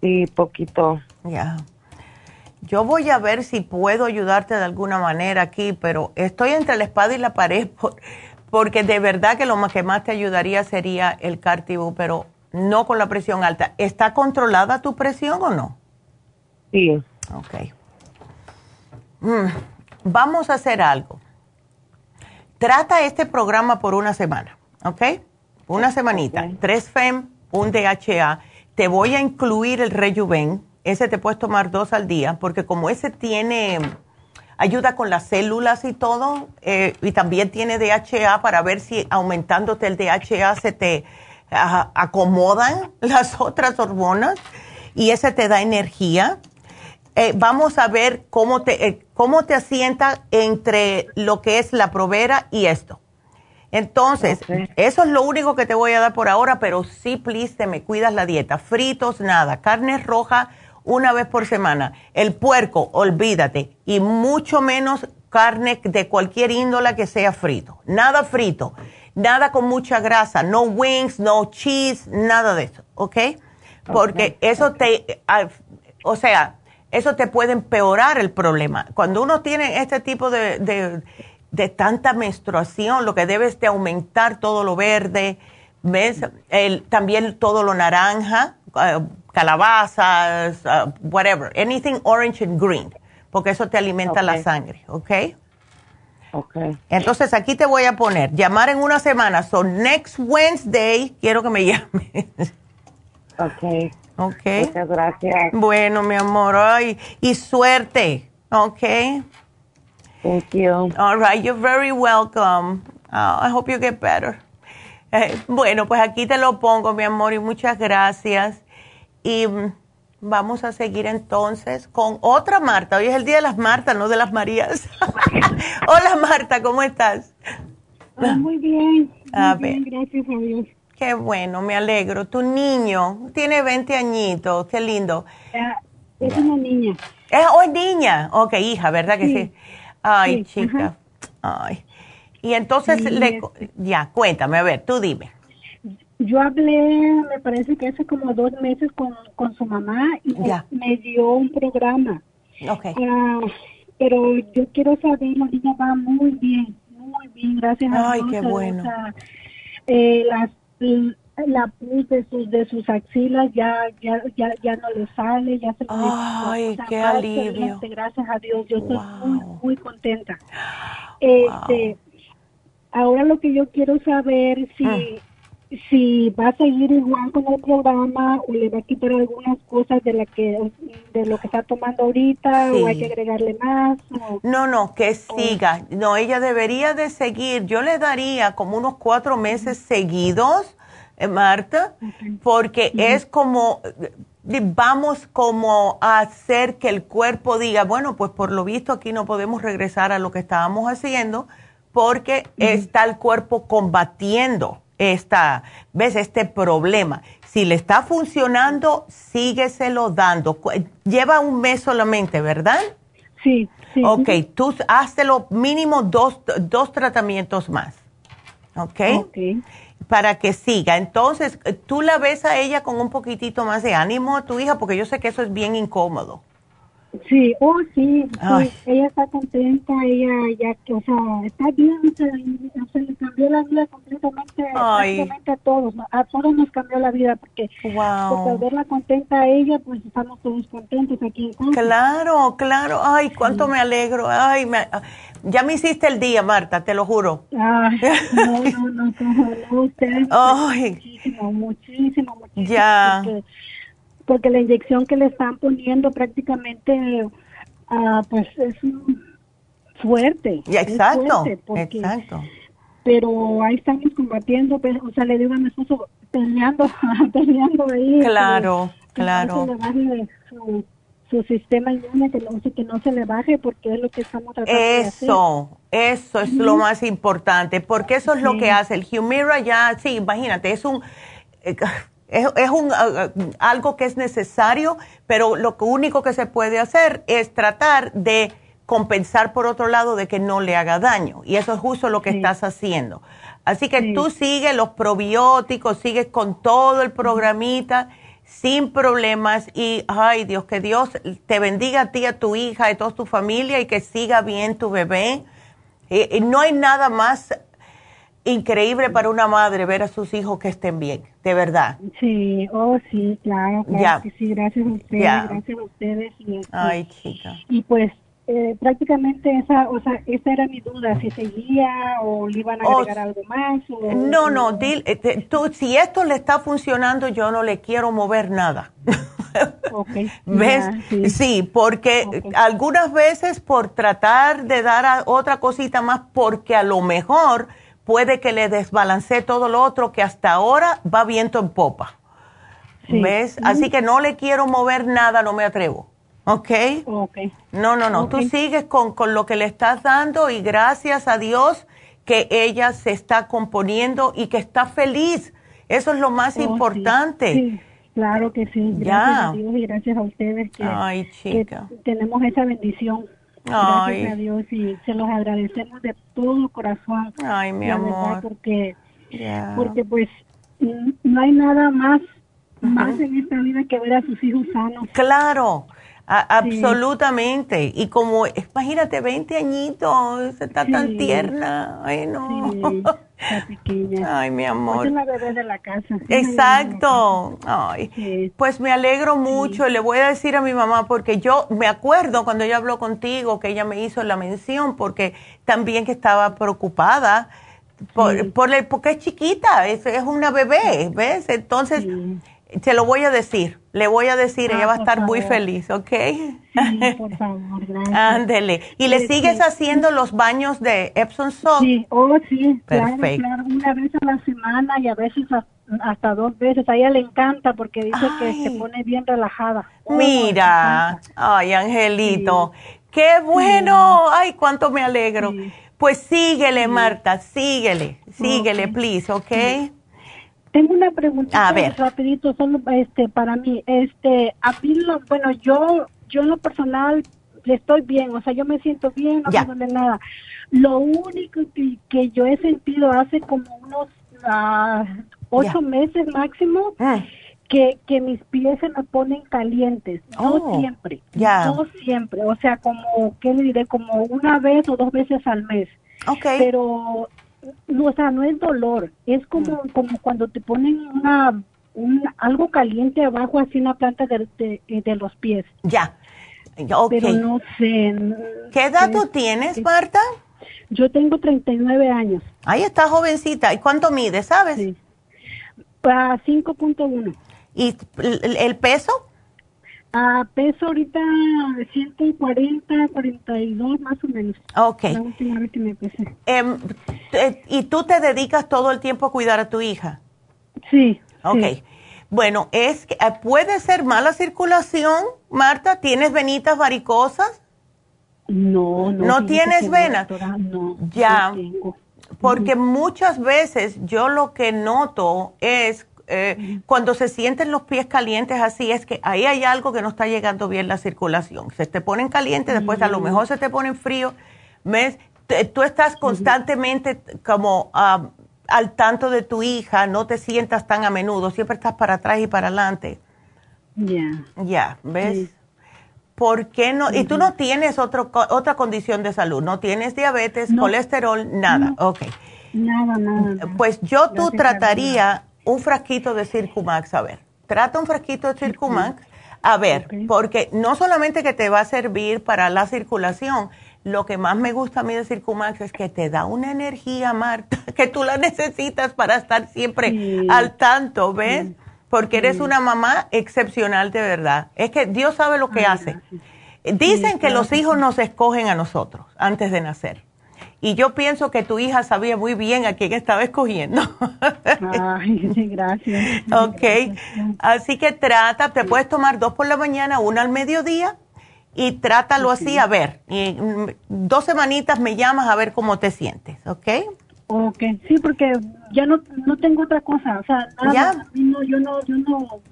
Sí, poquito. Ya. Yo voy a ver si puedo ayudarte de alguna manera aquí, pero estoy entre la espada y la pared porque de verdad que lo más que más te ayudaría sería el Cartibú, pero no con la presión alta. ¿Está controlada tu presión o no? Sí. Ok. Mm, vamos a hacer algo. Trata este programa por una semana, ¿ok? Una semanita. Tres FEM, un DHA. Te voy a incluir el Rejuven ese te puedes tomar dos al día, porque como ese tiene, ayuda con las células y todo, eh, y también tiene DHA para ver si aumentándote el DHA se te acomodan las otras hormonas y ese te da energía. Eh, vamos a ver cómo te, eh, cómo te asienta entre lo que es la provera y esto. Entonces, eso es lo único que te voy a dar por ahora, pero sí, please, te me cuidas la dieta. Fritos, nada. Carne roja, una vez por semana. El puerco, olvídate, y mucho menos carne de cualquier índola que sea frito. Nada frito, nada con mucha grasa, no wings, no cheese, nada de eso, ¿ok? Porque eso te, ah, o sea, eso te puede empeorar el problema. Cuando uno tiene este tipo de, de, tanta menstruación, lo que debe es de aumentar todo lo verde, ¿ves? El, también todo lo naranja, ah, calabazas, uh, whatever, anything orange and green, porque eso te alimenta la sangre, ¿ok? Ok. Entonces aquí te voy a poner, llamar en una semana, so next Wednesday, quiero que me llames. Ok. Ok. Muchas gracias. Bueno, mi amor, ay, y suerte, ¿ok? Thank you. All right, you're very welcome. Oh, I hope you get better. Eh, bueno, pues aquí te lo pongo, mi amor, y muchas gracias. Y vamos a seguir entonces con otra Marta. Hoy es el día de las Martas, no de las Marías. Hola Marta, ¿cómo estás? Ah, muy bien. Muy bien, gracias a Dios. Qué bueno, me alegro. Tu niño tiene 20 añitos, qué lindo. es una niña. ¿Es, oh, niña? Ok, hija, ¿verdad que sí? Ay, chica. Ay. Y entonces, le, ya, cuéntame, a ver, tú dime yo hablé, me parece que hace como dos meses con, con su mamá y me dio un programa. Okay. Ah, pero yo quiero saber, la niña va muy bien, muy bien, gracias a Dios. Ay, qué bueno. eh, las, la pus de sus, de sus axilas ya, ya, ya, ya no le sale, ya se Ay, qué alivio. Gracias a Dios, yo estoy muy, muy contenta. Este, Ahora lo que yo quiero saber si... Ah si va a seguir igual con el programa o le va a quitar algunas cosas de la que de lo que está tomando ahorita o hay que agregarle más no no que siga. No ella debería de seguir. Yo le daría como unos cuatro meses seguidos eh, Marta porque es como vamos como a hacer que el cuerpo diga bueno pues por lo visto aquí no podemos regresar a lo que estábamos haciendo porque está el cuerpo combatiendo esta, ves, este problema. Si le está funcionando, sígueselo dando. Lleva un mes solamente, ¿verdad? Sí, sí. Ok, tú hazlo mínimo dos, dos tratamientos más. ¿Ok? Ok. Para que siga. Entonces, tú la ves a ella con un poquitito más de ánimo a tu hija, porque yo sé que eso es bien incómodo. Sí, oh sí, ella está contenta, ella ya, o sea, está bien, se, le cambió la vida completamente, completamente a todos, a todos nos cambió la vida porque, al verla contenta a ella, pues estamos todos contentos aquí en casa. Claro, claro, ay, cuánto me alegro, ay, me, ya me hiciste el día, Marta, te lo juro. Ay, no, no, no, no, ustedes, ay. muchísimo, muchísimo, muchísimo. Ya porque la inyección que le están poniendo prácticamente, uh, pues es fuerte. exacto, exacto. Pero ahí estamos combatiendo, pues, o sea, le digo a mi esposo, peleando, peleando ahí. Claro, claro. su, sistema inmune, que no, que no se le baje, porque es lo que estamos tratando de hacer. Eso, eso es lo más importante, porque eso es lo que hace. El Humira ya, sí, imagínate, es un... Eh, es, es un, uh, algo que es necesario, pero lo único que se puede hacer es tratar de compensar por otro lado de que no le haga daño. Y eso es justo lo que estás haciendo. Así que tú sigues los probióticos, sigues con todo el programita sin problemas y, ay Dios, que Dios te bendiga a ti, a tu hija, a toda tu familia y que siga bien tu bebé. y no hay nada más increíble para una madre ver a sus hijos que estén bien, de verdad. Sí, oh sí, claro, claro sí, gracias a ustedes, gracias a ustedes. Y, este, ay, chica. Y pues eh, prácticamente esa, o sea, esa era mi duda, si seguía o le iban a oh, agregar algo más. no, no, dil, eh, tú, si esto le está funcionando, yo no le quiero mover nada. okay, ¿Ves? sí. porque algunas veces por tratar de dar a otra cosita más, porque a lo mejor puede que le desbalance todo lo otro que hasta ahora va viento en popa. ¿Ves? Así que no le quiero mover nada, no me atrevo. ¿Ok? Ok. No, no, no. Tú sigues con, con lo que le estás dando y gracias a Dios que ella se está componiendo y que está feliz. Eso es lo más oh, importante. Sí. Claro que sí. Gracias a Dios y gracias a ustedes que, Ay, chica. tenemos esa bendición. Gracias a Dios y se los agradecemos de todo corazón. Ay, mi amor. porque, porque pues no hay nada más, más en esta vida que ver a sus hijos sanos. Claro absolutamente. Y como, imagínate, 20 añitos, está tan tierna. Ay, no. pequeña. Ay, mi amor. Es la bebé de la casa. Exacto. Ay. Pues me alegro mucho. Le voy a decir a mi mamá, porque yo me acuerdo cuando ella habló contigo, que ella me hizo la mención, porque también que estaba preocupada. Por, por porque es chiquita, es, es una bebé, ¿ves? Entonces, se lo voy a decir, le voy a decir, ella va a ah, estar muy feliz, ¿ok? Sí, por favor, gracias. Ándele. ¿Y le sigues haciendo los baños de Epsom Salt? Sí, oh, sí, Perfecto. Claro, una vez a la semana y a veces hasta dos veces. A ella le encanta porque dice que se pone bien relajada. Oh, Mira, ay, Angelito, qué bueno, ay, cuánto me alegro. Pues síguele, Marta, síguele, síguele, please, ¿ok? Tengo una preguntita rapidito, solo este para mí, este, a mí bueno, yo yo en lo personal estoy bien, o sea, yo me siento bien, no me duele nada. Lo único que, yo he sentido hace como unos uh, ocho meses máximo, ah. que, que mis pies se me ponen calientes, no oh, siempre, no siempre, o sea, como, ¿qué le diré? Como una vez o dos veces al mes. Okay. Pero no, o sea, no es dolor, es como, mm. como cuando te ponen una, algo caliente abajo, así una planta de, de, los pies. Ya, Pero no sé. ¿Qué edad tú tienes, Marta? Yo tengo 39 años. Ahí está jovencita. ¿Y cuánto mide, sabes? Sí. Para 5.1. ¿Y el peso? A peso ahorita 140, 42 más o menos. Ok. La última vez que me pesé. Em, ¿Y tú te dedicas todo el tiempo a cuidar a tu hija? Sí. Ok. Bueno, es que, eh, puede ser mala circulación, Marta. ¿Tienes venitas varicosas? No, no. ¿No tienes venas? no. Ya. Porque muchas veces yo lo que noto es eh, cuando se sienten los pies calientes así, es que ahí hay algo que no está llegando bien la circulación. Se te ponen calientes, después a lo mejor se te ponen frío. ¿Ves? Tú estás constantemente como al tanto de tu hija, no te sientas tan a menudo, siempre estás para atrás y para adelante. Ya. Ya, ¿ves? ¿Por qué no? Y tú no tienes otro, otra condición de salud, no tienes diabetes, colesterol, nada. Ok. Nada, nada, Pues yo tú trataría un frasquito de Circumax, a ver. Trata un frasquito de Circumax, a ver, porque no solamente que te va a servir para la circulación, lo que más me gusta a mí de Circumax es que te da una energía, Marta, que tú la necesitas para estar siempre al tanto, ¿ves? Porque eres una mamá excepcional de verdad. Es que Dios sabe lo que hace. Dicen que los hijos nos escogen a nosotros antes de nacer. Y yo pienso que tu hija sabía muy bien a quién estaba escogiendo. Ay, gracias. ok, así que trata, te puedes tomar dos por la mañana, una al mediodía y trátalo así a ver. Y mm, dos semanitas me llamas a ver cómo te sientes, ¿ok? Ok, sí, porque ya no, no tengo otra cosa, o sea, nada, ¿Ya? No, yo no, yo no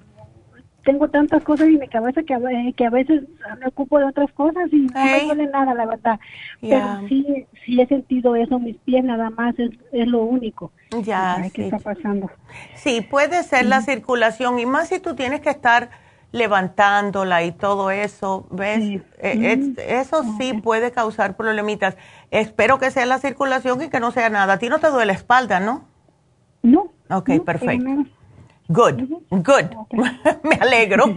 tengo tantas cosas en mi cabeza que, que a veces me ocupo de otras cosas y no me duele nada, la verdad. Pero sí, sí he sentido eso, mis pies nada más es, es lo único. Ya, sí. ¿Qué está pasando? Sí, puede ser la circulación y más si tú tienes que estar levantándola y todo eso, ¿ves? Eh, eso sí puede causar problemitas. Espero que sea la circulación y que no sea nada. A ti no te duele la espalda, ¿no? No. Ok, perfecto. Good, good. Me alegro.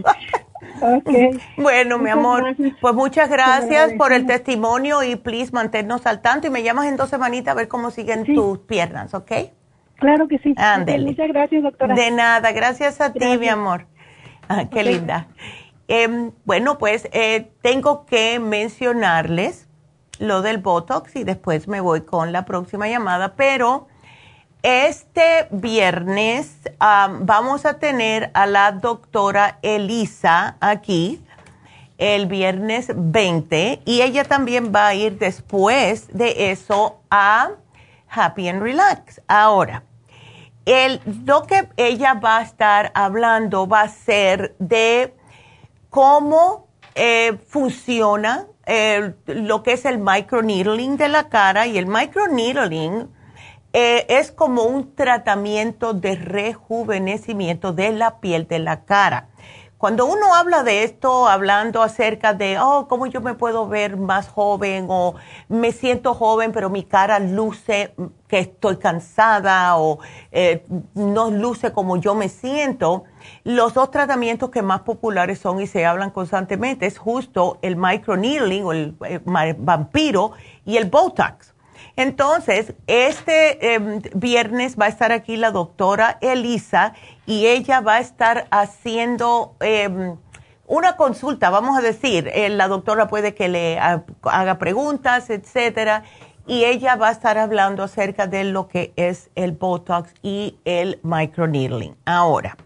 Okay. Bueno, mi amor, pues muchas gracias por el testimonio y please manténnos al tanto y me llamas en dos semanitas a ver cómo siguen tus piernas, ¿ok? Claro que sí. Ándale. Muchas gracias, doctora. De nada, gracias a ti, mi amor. Ah, qué linda. Em, bueno, pues eh, tengo que mencionarles lo del Botox y después me voy con la próxima llamada, pero este viernes vamos a tener a la doctora Elisa aquí el viernes 20 y ella también va a ir después de eso a Happy and Relax. Ahora, lo que ella va a estar hablando va a ser de cómo eh, funciona eh, lo que es el microneedling de la cara y el microneedling eh, es como un tratamiento de rejuvenecimiento de la piel de la cara. Cuando uno habla de esto, hablando acerca de, oh, cómo yo me puedo ver más joven o me siento joven, pero mi cara luce que estoy cansada o eh, no luce como yo me siento, los dos tratamientos que más populares son y se hablan constantemente es justo el microneedling o el eh, vampiro y el Botox. Entonces, este em, viernes va a estar aquí la doctora Elisa y ella va a estar haciendo em, una consulta, vamos a decir, eh, la doctora puede que le haga preguntas, etcétera, y ella va a estar hablando acerca de lo que es el Botox y el microneedling. Ahora,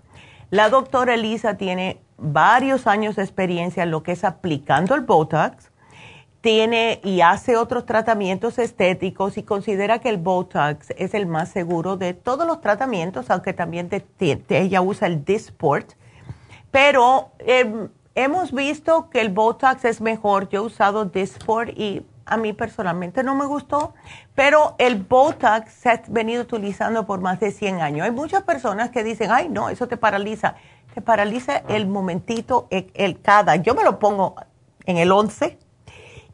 la doctora Elisa tiene varios años de experiencia en lo que es aplicando el Botox tiene y hace otros tratamientos estéticos y considera que el Botox es el más seguro de todos los tratamientos, aunque también ella usa el Dysport. Pero em, hemos visto que el Botox es mejor. Yo he usado Dysport y a mí personalmente no me gustó, pero el Botox se ha venido utilizando por más de 100 años. Hay muchas personas que dicen, ay, no, eso te paraliza. Te paraliza el momentito, el, el cada. Yo me lo pongo en el 11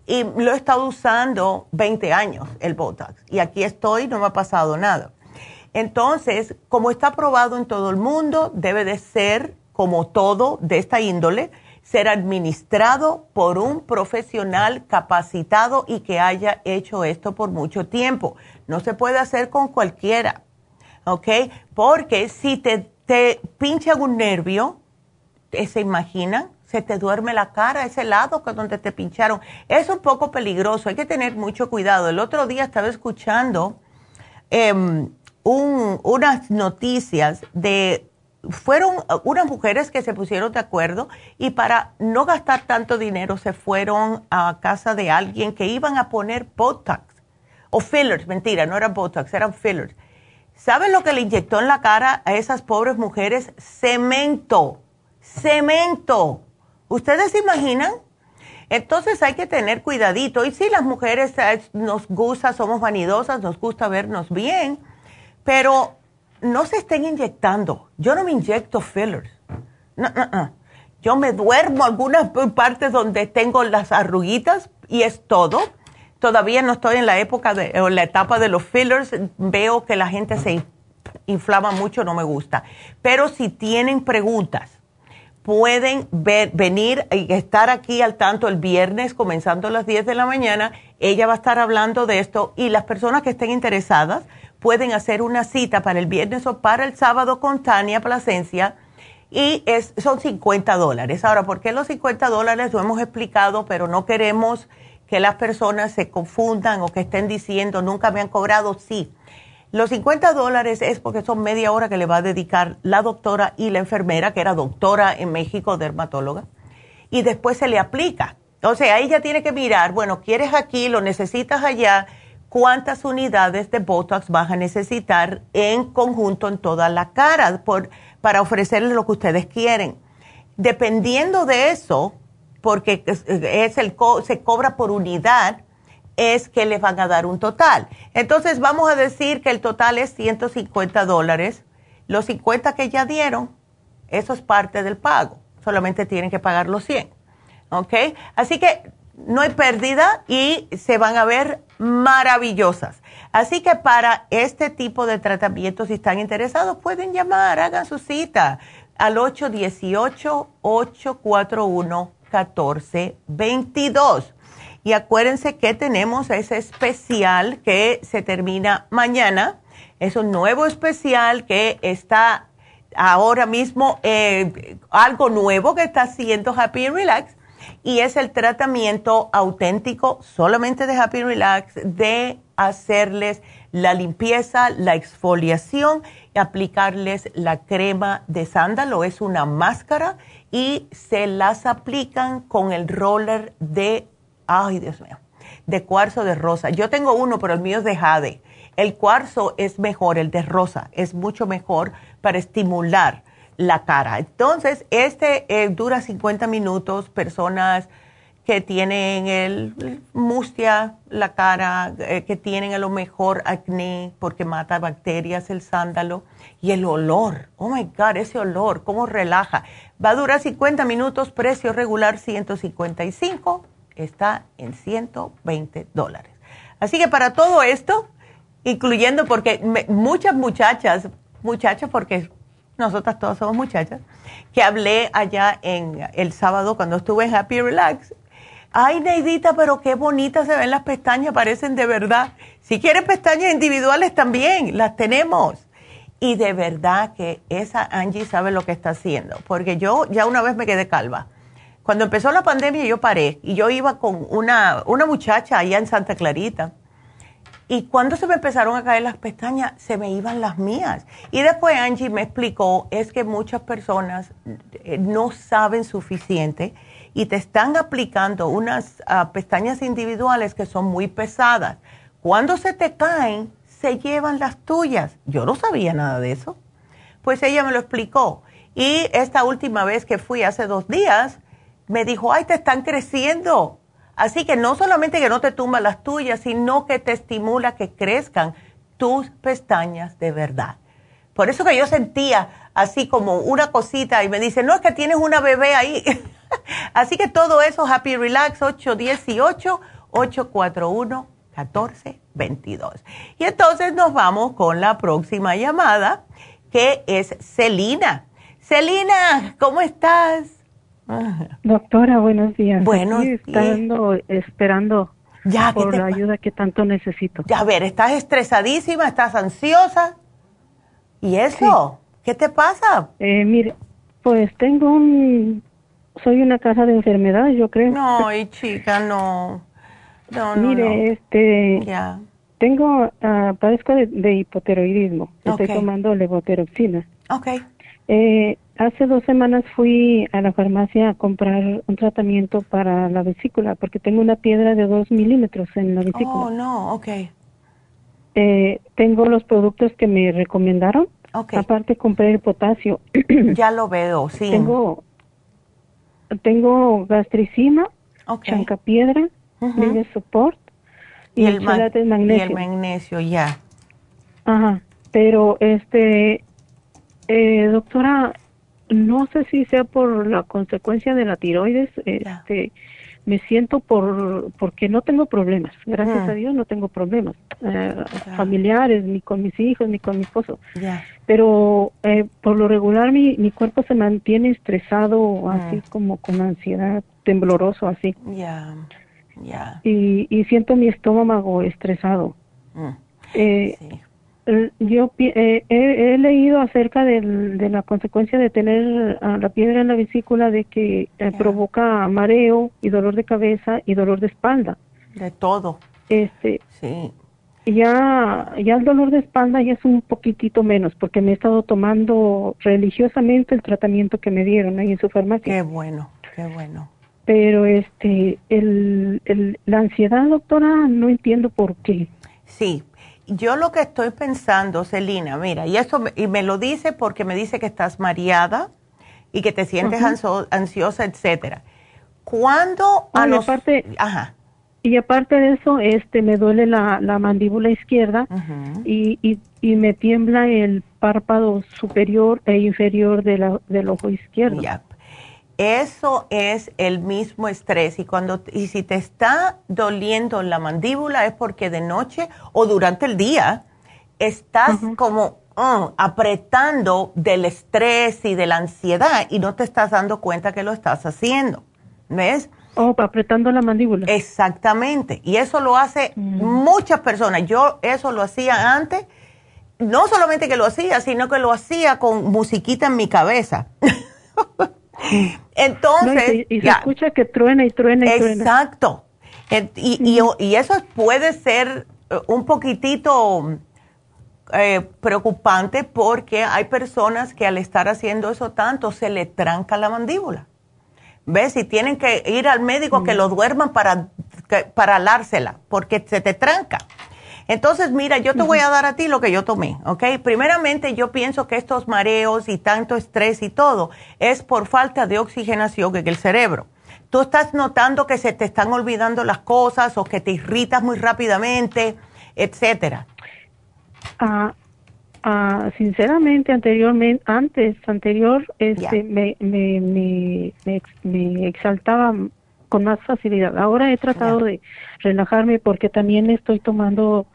y lo he estado usando 20 años, el Botox. Y aquí estoy, no me ha pasado nada. Entonces, como está aprobado en todo el mundo, debe de ser, como todo de esta índole, ser administrado por un profesional capacitado y que haya hecho esto por mucho tiempo. No se puede hacer con cualquiera, ¿ok? Porque si te, te pincha un nervio, ¿se imaginan? Se te duerme la cara, ese lado que donde te pincharon. Es un poco peligroso, hay que tener mucho cuidado. El otro día estaba escuchando em, unas noticias de, fueron unas mujeres que se pusieron de acuerdo y para no gastar tanto dinero se fueron a casa de alguien que iban a poner Botox o fillers, mentira, no eran Botox, eran fillers. ¿Saben lo que le inyectó en la cara a esas pobres mujeres? Cemento, cemento ¿Ustedes se imaginan? Entonces hay que tener cuidadito. Y sí, las mujeres eh, nos gusta, somos vanidosas, nos gusta vernos bien, pero no se estén inyectando. Yo no me inyecto fillers. No. Yo me duermo algunas partes donde tengo las arruguitas y es todo. Todavía no estoy en la época de, la etapa de los fillers. Veo que la gente se inflama mucho, no me gusta. Pero si tienen preguntas, pueden ver, venir y estar aquí al tanto el viernes, comenzando a las 10 de la mañana. Ella va a estar hablando de esto y las personas que estén interesadas pueden hacer una cita para el viernes o para el sábado con Tania Plasencia y es, son 50 dólares. Ahora, ¿por qué los 50 dólares? Lo hemos explicado, pero no queremos que las personas se confundan o que estén diciendo, nunca me han cobrado, sí. Los 50 dólares es porque son media hora que le va a dedicar la doctora y la enfermera, que era doctora en México, dermatóloga, y después se le aplica. O sea, ella tiene que mirar, bueno, quieres aquí, lo necesitas allá, cuántas unidades de Botox vas a necesitar en conjunto en toda la cara por, para ofrecerles lo que ustedes quieren. Dependiendo de eso, porque es el se cobra por unidad, es que le van a dar un total. Entonces vamos a decir que el total es 150 dólares. Los 50 que ya dieron, eso es parte del pago. Solamente tienen que pagar los 100. ¿Ok? Así que no hay pérdida y se van a ver maravillosas. Así que para este tipo de tratamiento, si están interesados, pueden llamar, hagan su cita al 818-841. 1422. Y acuérdense que tenemos ese especial que se termina mañana. Es un nuevo especial que está ahora mismo, eh, algo nuevo que está haciendo Happy Relax. Y es el tratamiento auténtico solamente de Happy Relax de hacerles la limpieza, la exfoliación y aplicarles la crema de sándalo. Es una máscara y se las aplican con el roller de, ay Dios mío, de cuarzo de rosa. Yo tengo uno, pero el mío es de jade. El cuarzo es mejor, el de rosa es mucho mejor para estimular la cara. Entonces, este eh, dura 50 minutos, personas que tienen el mustia, la cara, eh, que tienen a lo mejor acné porque mata bacterias, el sándalo y el olor. Oh my God, ese olor, cómo relaja. Va a durar 50 minutos, precio regular 155, está en 120 dólares. Así que para todo esto, incluyendo porque muchas muchachas, muchachas porque nosotras todas somos muchachas, que hablé allá en el sábado cuando estuve en Happy Relax. Ay, Neidita, pero qué bonitas se ven las pestañas, parecen de verdad. Si quieren pestañas individuales también, las tenemos. Y de verdad que esa Angie sabe lo que está haciendo, porque yo ya una vez me quedé calva. Cuando empezó la pandemia yo paré y yo iba con una, una muchacha allá en Santa Clarita. Y cuando se me empezaron a caer las pestañas, se me iban las mías. Y después Angie me explicó, es que muchas personas eh, no saben suficiente y te están aplicando unas ah, pestañas individuales que son muy pesadas. Cuando se te caen, se llevan las tuyas. Yo no sabía nada de eso. Pues ella me lo explicó. Y esta última vez que fui hace dos días, me dijo, ay, te están creciendo. Así que no solamente que no te tumba las tuyas, sino que te estimula que crezcan tus pestañas de verdad. Por eso que yo sentía así como una cosita y me dice, no, es que tienes una bebé ahí. así que todo eso, Happy Relax 818 841 1422. Y entonces nos vamos con la próxima llamada, que es Celina. Celina, ¿cómo estás? Doctora, buenos días. Buenos Estando esperando ya, por la ayuda que tanto necesito. Ya, a ver, ¿estás estresadísima? ¿Estás ansiosa? ¿Y eso? ¿Qué te pasa? Eh, mire, pues tengo un... Soy una casa de enfermedades, yo creo. No, y chica, no. No, Mire, este, tengo, uh, padezco de, hipotiroidismo. Estoy tomando levotiroxina. Ok. Eh, hace dos semanas fui a la farmacia a comprar un tratamiento para la vesícula porque tengo una piedra de dos milímetros en la vesícula. Oh, no, ok. Eh, tengo los productos que me recomendaron. Okay. Aparte compré el potasio. ya lo veo, sí. Tengo, tengo gastricima, okay. chancapiedra, uh support y, el, magnesio. Y el magnesio, ya. Ajá, pero este, eh, doctora, no sé si sea por la consecuencia de la tiroides, este, me siento por porque no tengo problemas, gracias a Dios no tengo problemas eh, familiares, ni con mis hijos, ni con mi esposo. Pero eh, por lo regular mi, mi cuerpo se mantiene estresado, así como con ansiedad, tembloroso, así. Y, y, siento mi estómago estresado. Mm. Eh, yo eh, he, leído acerca de la consecuencia de tener ah, la piedra en la vesícula de que eh, provoca mareo y dolor de cabeza y dolor de espalda. De todo. Este, sí. Ya, ya el dolor de espalda ya es un poquitito menos porque me he estado tomando religiosamente el tratamiento que me dieron ahí en su farmacia. Qué bueno, qué bueno. Pero este, el, el, la ansiedad, doctora, no entiendo por qué. Sí, yo lo que estoy pensando, Celina, mira, y eso y me lo dice porque me dice que estás mareada y que te sientes ansiosa, etcétera. ¿Cuándo a los... aparte, Ajá. Y aparte de eso, este, me duele la, la mandíbula izquierda y, y, y, me tiembla el párpado superior e inferior de la, del ojo izquierdo. Eso es el mismo estrés y cuando y si te está doliendo la mandíbula es porque de noche o durante el día estás como mm, apretando del estrés y de la ansiedad y no te estás dando cuenta que lo estás haciendo. ¿Ves? Oh, apretando la mandíbula. Exactamente. Y eso lo hace mm. muchas personas. Yo eso lo hacía antes. No solamente que lo hacía, sino que lo hacía con musiquita en mi cabeza. Entonces. y, se, escucha que truena y truena y truena. Exacto. Y, y, eso puede ser eh, un poquitito eh, preocupante porque hay personas que al estar haciendo eso tanto se le tranca la mandíbula. ¿Ves? Y tienen que ir al médico que lo duerman para, para alársela porque se te tranca. Entonces, mira, yo te voy a dar a ti lo que yo tomé, ¿ok? Primeramente, yo pienso que estos mareos y tanto estrés y todo es por falta de oxigenación en el cerebro. Tú estás notando que se te están olvidando las cosas o que te irritas muy rápidamente, etcétera. Ah, ah, sinceramente, anteriormente, antes, anterior, este, me, me, me, me, exaltaba con más facilidad. Ahora he tratado de relajarme porque también estoy tomando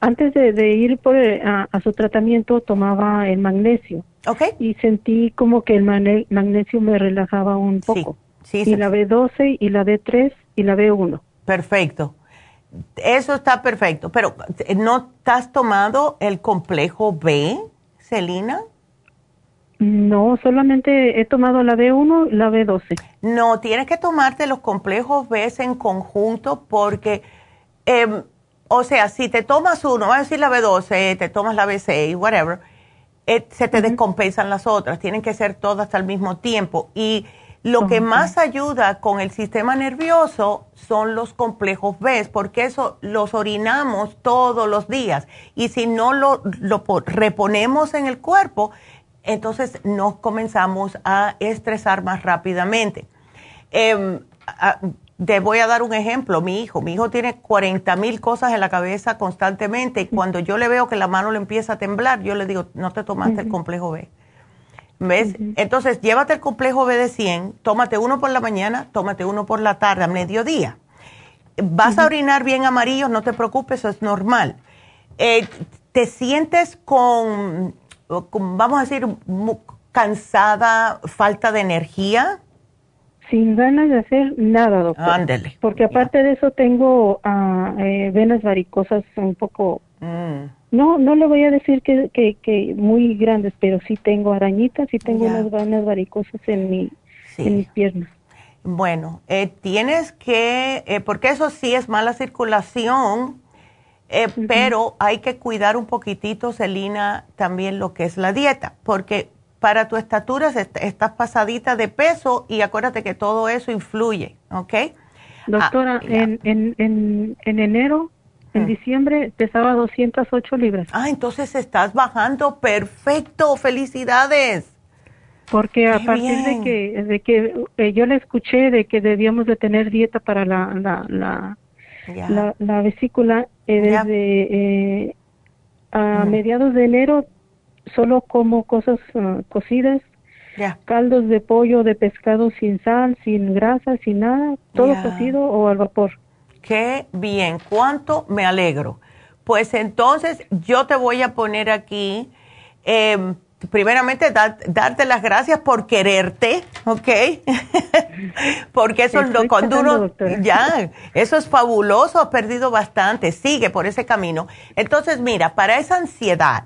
antes de, ir por, eh, a, su tratamiento tomaba el magnesio. Okay. Y sentí como que el magnesio me relajaba un poco. Sí, sí, y la B12 y la D3 y la B1. Perfecto. Eso está perfecto. Pero, ¿no has tomado el complejo B, Celina? No, solamente he tomado la B1 y la B12. No, tienes que tomarte los complejos B en conjunto porque eh, o sea, si te tomas uno, va a decir la B12, te tomas la B6, whatever, eh, se te descompensan las otras. Tienen que ser todas al mismo tiempo. Y lo que más ayuda con el sistema nervioso son los complejos B, porque eso los orinamos todos los días. Y si no lo, lo reponemos en el cuerpo, entonces nos comenzamos a estresar más rápidamente. Eh, te voy a dar un ejemplo, mi hijo. Mi hijo tiene 40 mil cosas en la cabeza constantemente y cuando yo le veo que la mano le empieza a temblar, yo le digo, no te tomaste el complejo B. ¿Ves? Entonces, llévate el complejo B de 100, tómate uno por la mañana, tómate uno por la tarde, a mediodía. Vas a orinar bien amarillo, no te preocupes, eso es normal. Eh, ¿Te sientes con, vamos a decir, cansada, falta de energía? Sin ganas de hacer nada, doctor. Ándele. Porque aparte de eso tengo uh, eh, venas varicosas un poco... Mm. No, no le voy a decir que, que, que, muy grandes, pero sí tengo arañitas y tengo unas venas varicosas en, mi, en mis piernas. Bueno, eh, tienes que, eh, porque eso sí es mala circulación, eh, pero hay que cuidar un poquitito, Celina, también lo que es la dieta, porque para tu estatura estás pasadita de peso y acuérdate que todo eso influye, ¿ok? Doctora, ah, en, en, en, en, enero, en mm. diciembre pesaba 208 libras. Ah, entonces estás bajando perfecto, felicidades. Porque a partir de que, de que eh, yo le escuché de que debíamos de tener dieta para la, la, la, la, vesícula, eh, desde eh, a mediados de enero solo como cosas ah, cocidas, caldos de pollo, de pescado sin sal, sin grasa, sin nada, todo cocido o al vapor. Qué bien, cuánto me alegro. Pues entonces yo te voy a poner aquí, em, primeramente darte las gracias por quererte, ¿ok? Porque eso es lo cuando uno ya, eso es fabuloso, has perdido bastante, sigue por ese camino. Entonces, mira, para esa ansiedad,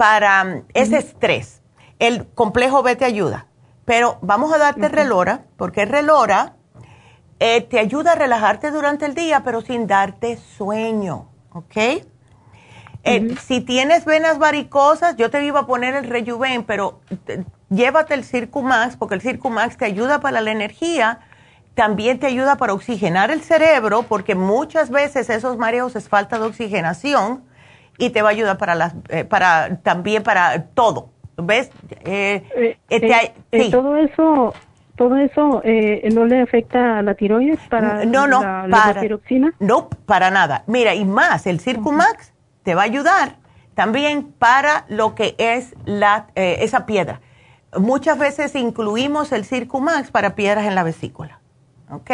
para mm, ese estrés, el complejo B te ayuda, pero vamos a darte relora, porque relora eh, te ayuda a relajarte durante el día, pero sin darte sueño, ¿ok? Eh, si tienes venas varicosas, yo te iba a poner el Rejuven, pero llévate el Circumax, porque el Circumax te ayuda para la energía, también te ayuda para oxigenar el cerebro, porque muchas veces esos mareos es falta de oxigenación y te va a ayudar para las, eh, para también para todo, ¿ves? Eh, todo eso todo eso no le afecta a la tiroides para no no la, para, no para nada mira y más el Circumax te va a ayudar también para lo que es la, eh, esa piedra. Muchas veces incluimos el Circumax para piedras en la vesícula. ¿Ok?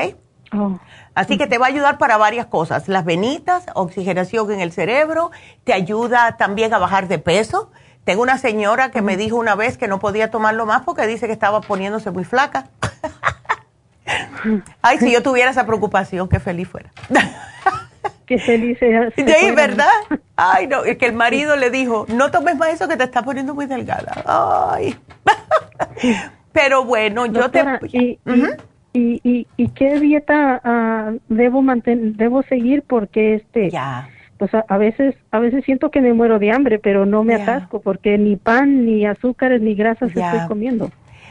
Oh. Así que te va a ayudar para varias cosas. Las venitas, oxigenación en el cerebro, te ayuda también a bajar de peso. Tengo una señora que me dijo una vez que no podía tomarlo más porque dice que estaba poniéndose muy flaca. Ay, si yo tuviera esa preocupación, qué feliz fuera. Qué feliz sea. Sí, ¿verdad? Ay, no, es que el marido le dijo, no tomes más eso que te está poniendo muy delgada. Ay. Pero bueno, yo te... Y, y, y, qué dieta uh, debo mantener, debo seguir? Porque este... Pues a, veces, a veces siento que me muero de hambre, pero no me atasco porque ni pan, ni azúcares, ni grasas estoy comiendo.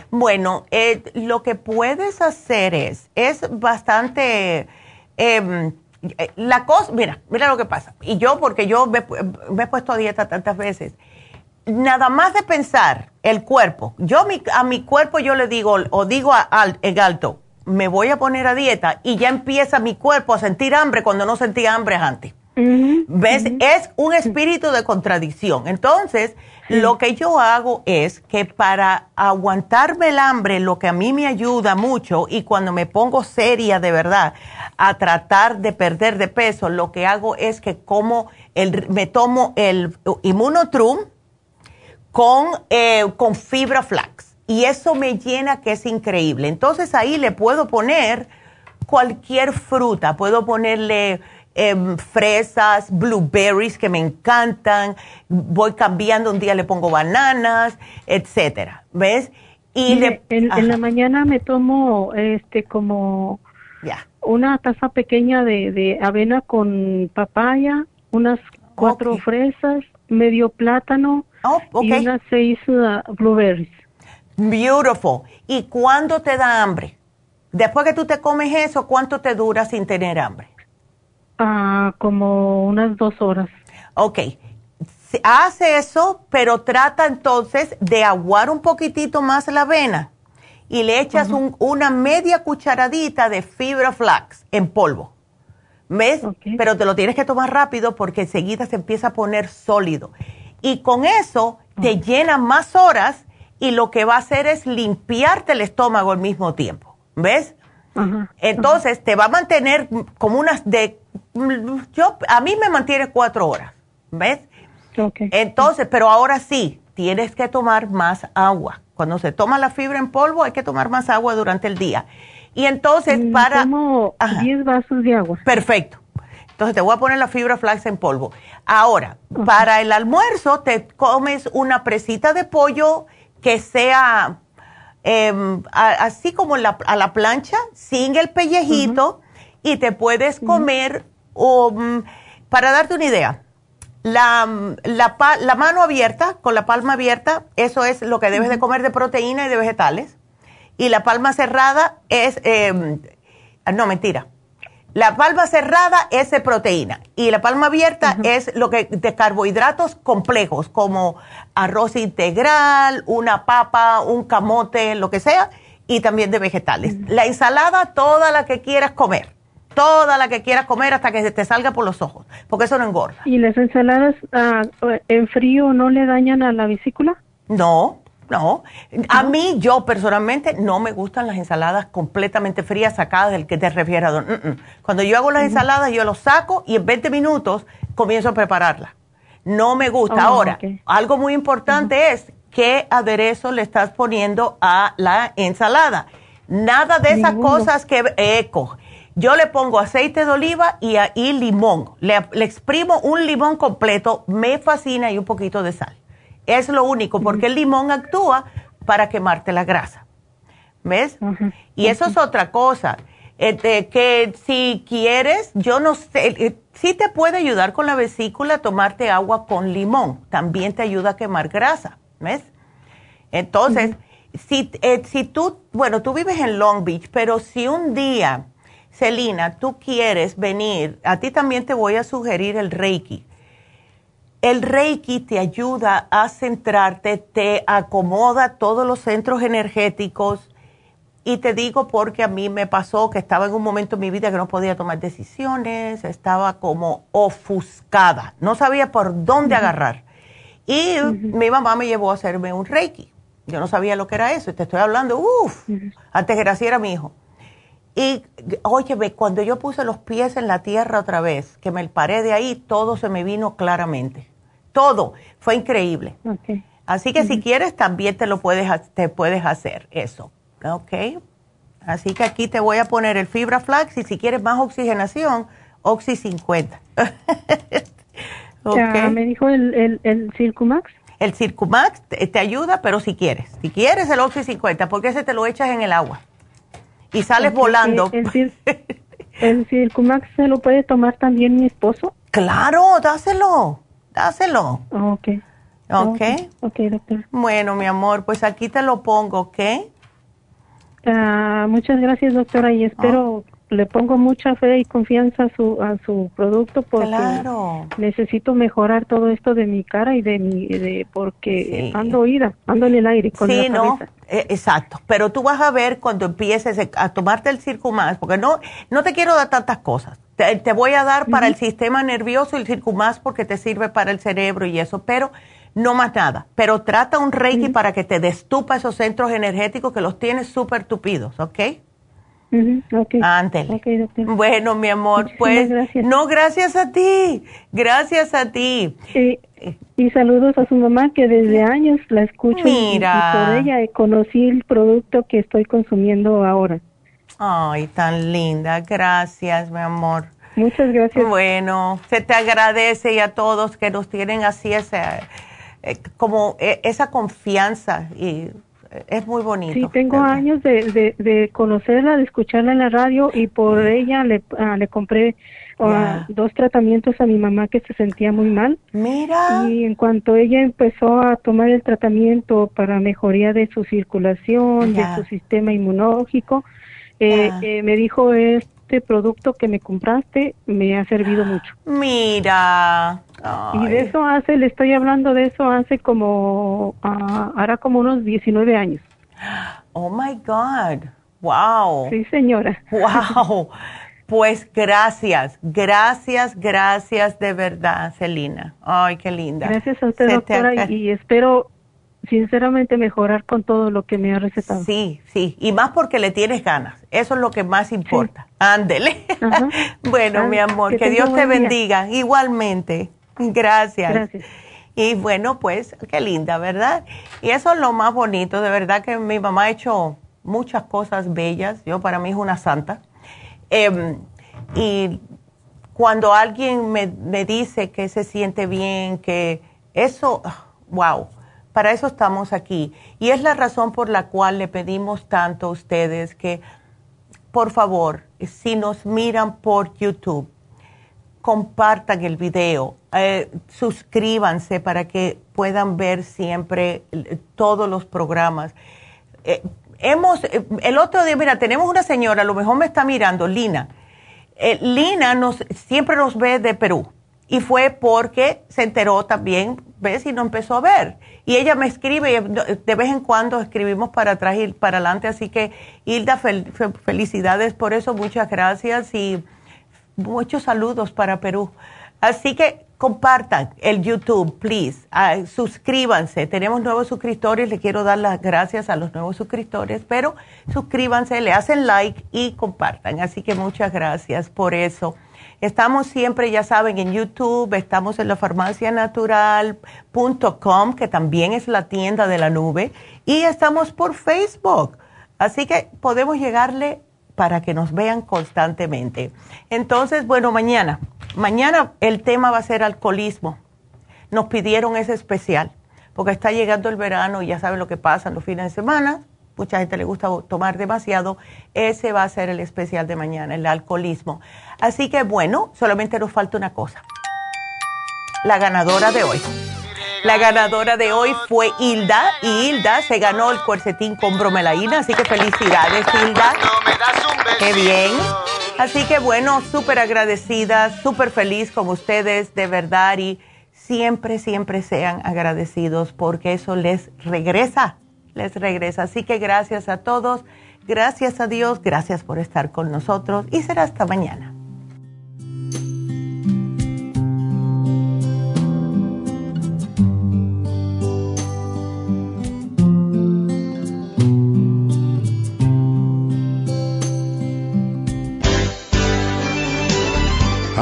Bueno, eh, lo que puedes hacer es, es bastante... Eh, eh, la cosa, mira, mira lo que pasa. Y yo, porque yo me, he puesto a dieta tantas veces, nada más de pensar el cuerpo, yo a mi cuerpo yo le digo, o digo al, en alto, me voy a poner a dieta y ya empieza mi cuerpo a sentir hambre cuando no sentía hambre antes. ¿Ves? Es un espíritu de contradicción. Entonces, lo que yo hago es que para aguantarme el hambre, lo que a mí me ayuda mucho y cuando me pongo seria de verdad a tratar de perder de peso, lo que hago es que como el, me tomo el Immunotrum con, eh, con fibra flax y eso me llena que es increíble. Entonces ahí le puedo poner cualquier fruta, puedo ponerle Em, fresas, blueberries que me encantan, voy cambiando, un día le pongo bananas, etcétera, ¿ves? Y en, la mañana me tomo este como una taza pequeña de, avena con papaya, unas cuatro fresas, medio plátano oh, y unas seis uh, blueberries. Beautiful. ¿Y cuándo te da hambre? Después que tú te comes eso, ¿cuánto te dura sin tener hambre? Ah, como unas dos horas. Ok. Hace eso, pero trata entonces de aguar un poquitito más la avena y le echas una media cucharadita de fibra flax en polvo. ¿Ves? Pero te lo tienes que tomar rápido porque enseguida se empieza a poner sólido. Y con eso te llena más horas y lo que va a hacer es limpiarte el estómago al mismo tiempo. ¿Ves? Entonces te va a mantener como unas de yo, a mí me mantiene cuatro horas, ¿ves? Entonces, pero ahora sí, tienes que tomar más agua. Cuando se toma la fibra en polvo, hay que tomar más agua durante el día. Y entonces, para. Tomo 10 vasos de agua. Perfecto. Entonces, te voy a poner la fibra flax en polvo. Ahora, para el almuerzo, te comes una presita de pollo que sea em, así como a la plancha, sin el pellejito, y te puedes comer mm, para darte una idea, la, la, mano abierta, con la palma abierta, eso es lo que debes de comer de proteína y de vegetales. Y la palma cerrada es, em, no, mentira. La palma cerrada es de proteína y la palma abierta es lo que de carbohidratos complejos como arroz integral, una papa, un camote, lo que sea, y también de vegetales. La ensalada, toda la que quieras comer toda la que quieras comer hasta que se te salga por los ojos, porque eso no engorda. ¿Y las ensaladas ah, en frío no le dañan a la vesícula? No, no. A mí, yo personalmente, no me gustan las ensaladas completamente frías sacadas del que te refieres. Mm, mm. Cuando yo hago las ensaladas, yo los saco y en 20 minutos comienzo a prepararlas. No me gusta. Oh, Ahora, algo muy importante es qué aderezo le estás poniendo a la ensalada. Nada de esas cosas que eco. Yo le pongo aceite de oliva y, y limón. Le, exprimo un limón completo, me fascina y un poquito de sal. Es lo único, porque el limón actúa para quemarte la grasa. ¿Ves? Y eso es otra cosa. Este, que si quieres, yo no sé, eh, sí te puede ayudar con la vesícula tomarte agua con limón. También te ayuda a quemar grasa. ¿Ves? Entonces, si, eh, si tú, bueno, tú vives en Long Beach, pero si un día, Celina, tú quieres venir, a ti también te voy a sugerir el Reiki. El Reiki te ayuda a centrarte, te acomoda todos los centros energéticos. Y te digo porque a mí me pasó que estaba en un momento en mi vida que no podía tomar decisiones, estaba como ofuscada, no sabía por dónde agarrar. Y mi mamá me llevó a hacerme un Reiki. Yo no sabía lo que era eso. Y te estoy hablando, uff, antes que naciera mi hijo. Y óyeme, cuando yo puse los pies en la tierra otra vez, que me paré de ahí, todo se me vino claramente. Todo. Fue increíble. Así que si quieres, también te lo puedes, te puedes hacer eso. ¿Ok? Así que aquí te voy a poner el Fibra Flax y si quieres más oxigenación, Oxy 50. okay. me dijo el, el, el Circumax. El Circumax te, ayuda, pero si quieres. Si quieres el Oxy 50, porque ese te lo echas en el agua y sales volando. El, Circumax se lo puede tomar también mi esposo? Claro, dáselo, dáselo. Ok. Ok. Ok, doctor. Bueno, mi amor, pues aquí te lo pongo, ¿ok? Ah, muchas gracias, doctora, y espero le pongo mucha fe y confianza a su a su producto porque necesito mejorar todo esto de mi cara y de mi de porque ando oída, ando en el aire con sí, la no, eh, exacto, pero tú vas a ver cuando empieces a tomarte el circumás, porque no no te quiero dar tantas cosas. Te, voy a dar para el sistema nervioso el circumás porque te sirve para el cerebro y eso, pero no más nada. Pero trata un reiki para que te destupa esos centros energéticos que los tienes súper tupidos, ¿ok? Bueno, mi amor, pues no, gracias a ti, gracias a ti. y saludos a su mamá que desde años la escucho Mira. y, por ella conocí el producto que estoy consumiendo ahora. Ay, tan linda, gracias, mi amor. Muchas gracias. Bueno, se te agradece y a todos que nos tienen así esa, eh, como eh, esa confianza y es muy bonito. Sí, tengo años de, de, conocerla, de escucharla en la radio y por ella le, ah, le compré ah, dos tratamientos a mi mamá que se sentía muy mal. Mira. Y en cuanto ella empezó a tomar el tratamiento para mejoría de su circulación, de su sistema inmunológico, eh, eh, me dijo este producto que me compraste me ha servido mucho. Mira. Y de eso hace, le estoy hablando de eso hace como, uh, hará como unos 19 años. Oh my God. Wow. Sí, señora. Wow. Pues gracias, gracias, gracias de verdad, Celina. Ay, qué linda. Gracias a usted, doctora, y, espero sinceramente mejorar con todo lo que me ha recetado. Sí, sí, y más porque le tienes ganas. Eso es lo que más importa. Ándele. bueno, mi amor, que, Dios te bendiga. Igualmente. Gracias. Y bueno, pues qué linda, ¿verdad? Y eso es lo más bonito, de verdad que mi mamá ha hecho muchas cosas bellas, yo para mí es una santa. Em, y cuando alguien me, me, dice que se siente bien, que eso, wow, para eso estamos aquí. Y es la razón por la cual le pedimos tanto a ustedes que, por favor, si nos miran por YouTube, compartan el video, eh, suscríbanse para que puedan ver siempre todos los programas. Eh, hemos, eh, el otro día, mira, tenemos una señora, a lo mejor me está mirando, Lina. Lina nos, siempre nos ve de Perú y fue porque se enteró también, ves, y no empezó a ver. Y ella me escribe, de vez en cuando escribimos para atrás y para adelante, así que Hilda, felicidades por eso, muchas gracias y muchos saludos para Perú. Así que compartan el YouTube, please. Ah, suscríbanse. Tenemos nuevos suscriptores. Le quiero dar las gracias a los nuevos suscriptores, pero suscríbanse, le hacen like y compartan. Así que muchas gracias por eso. Estamos siempre, ya saben, en YouTube, estamos en la farmacianatural.com, que también es la tienda de la nube, y estamos por Facebook. Así que podemos llegarle para que nos vean constantemente. Entonces, bueno, mañana, mañana el tema va a ser alcoholismo. Nos pidieron ese especial, porque está llegando el verano y ya saben lo que pasa en los fines de semana. Mucha gente le gusta tomar demasiado. Ese va a ser el especial de mañana, el alcoholismo. Así que bueno, solamente nos falta una cosa. La ganadora de hoy. La ganadora de hoy fue Hilda y Hilda se ganó el cuercetín con bromelaína, así que felicidades Hilda. Qué bien. Así que bueno, súper agradecida, súper feliz con ustedes, de verdad, y siempre, siempre sean agradecidos porque eso les regresa, les regresa. Así que gracias a todos, gracias a Dios, gracias por estar con nosotros y será hasta mañana.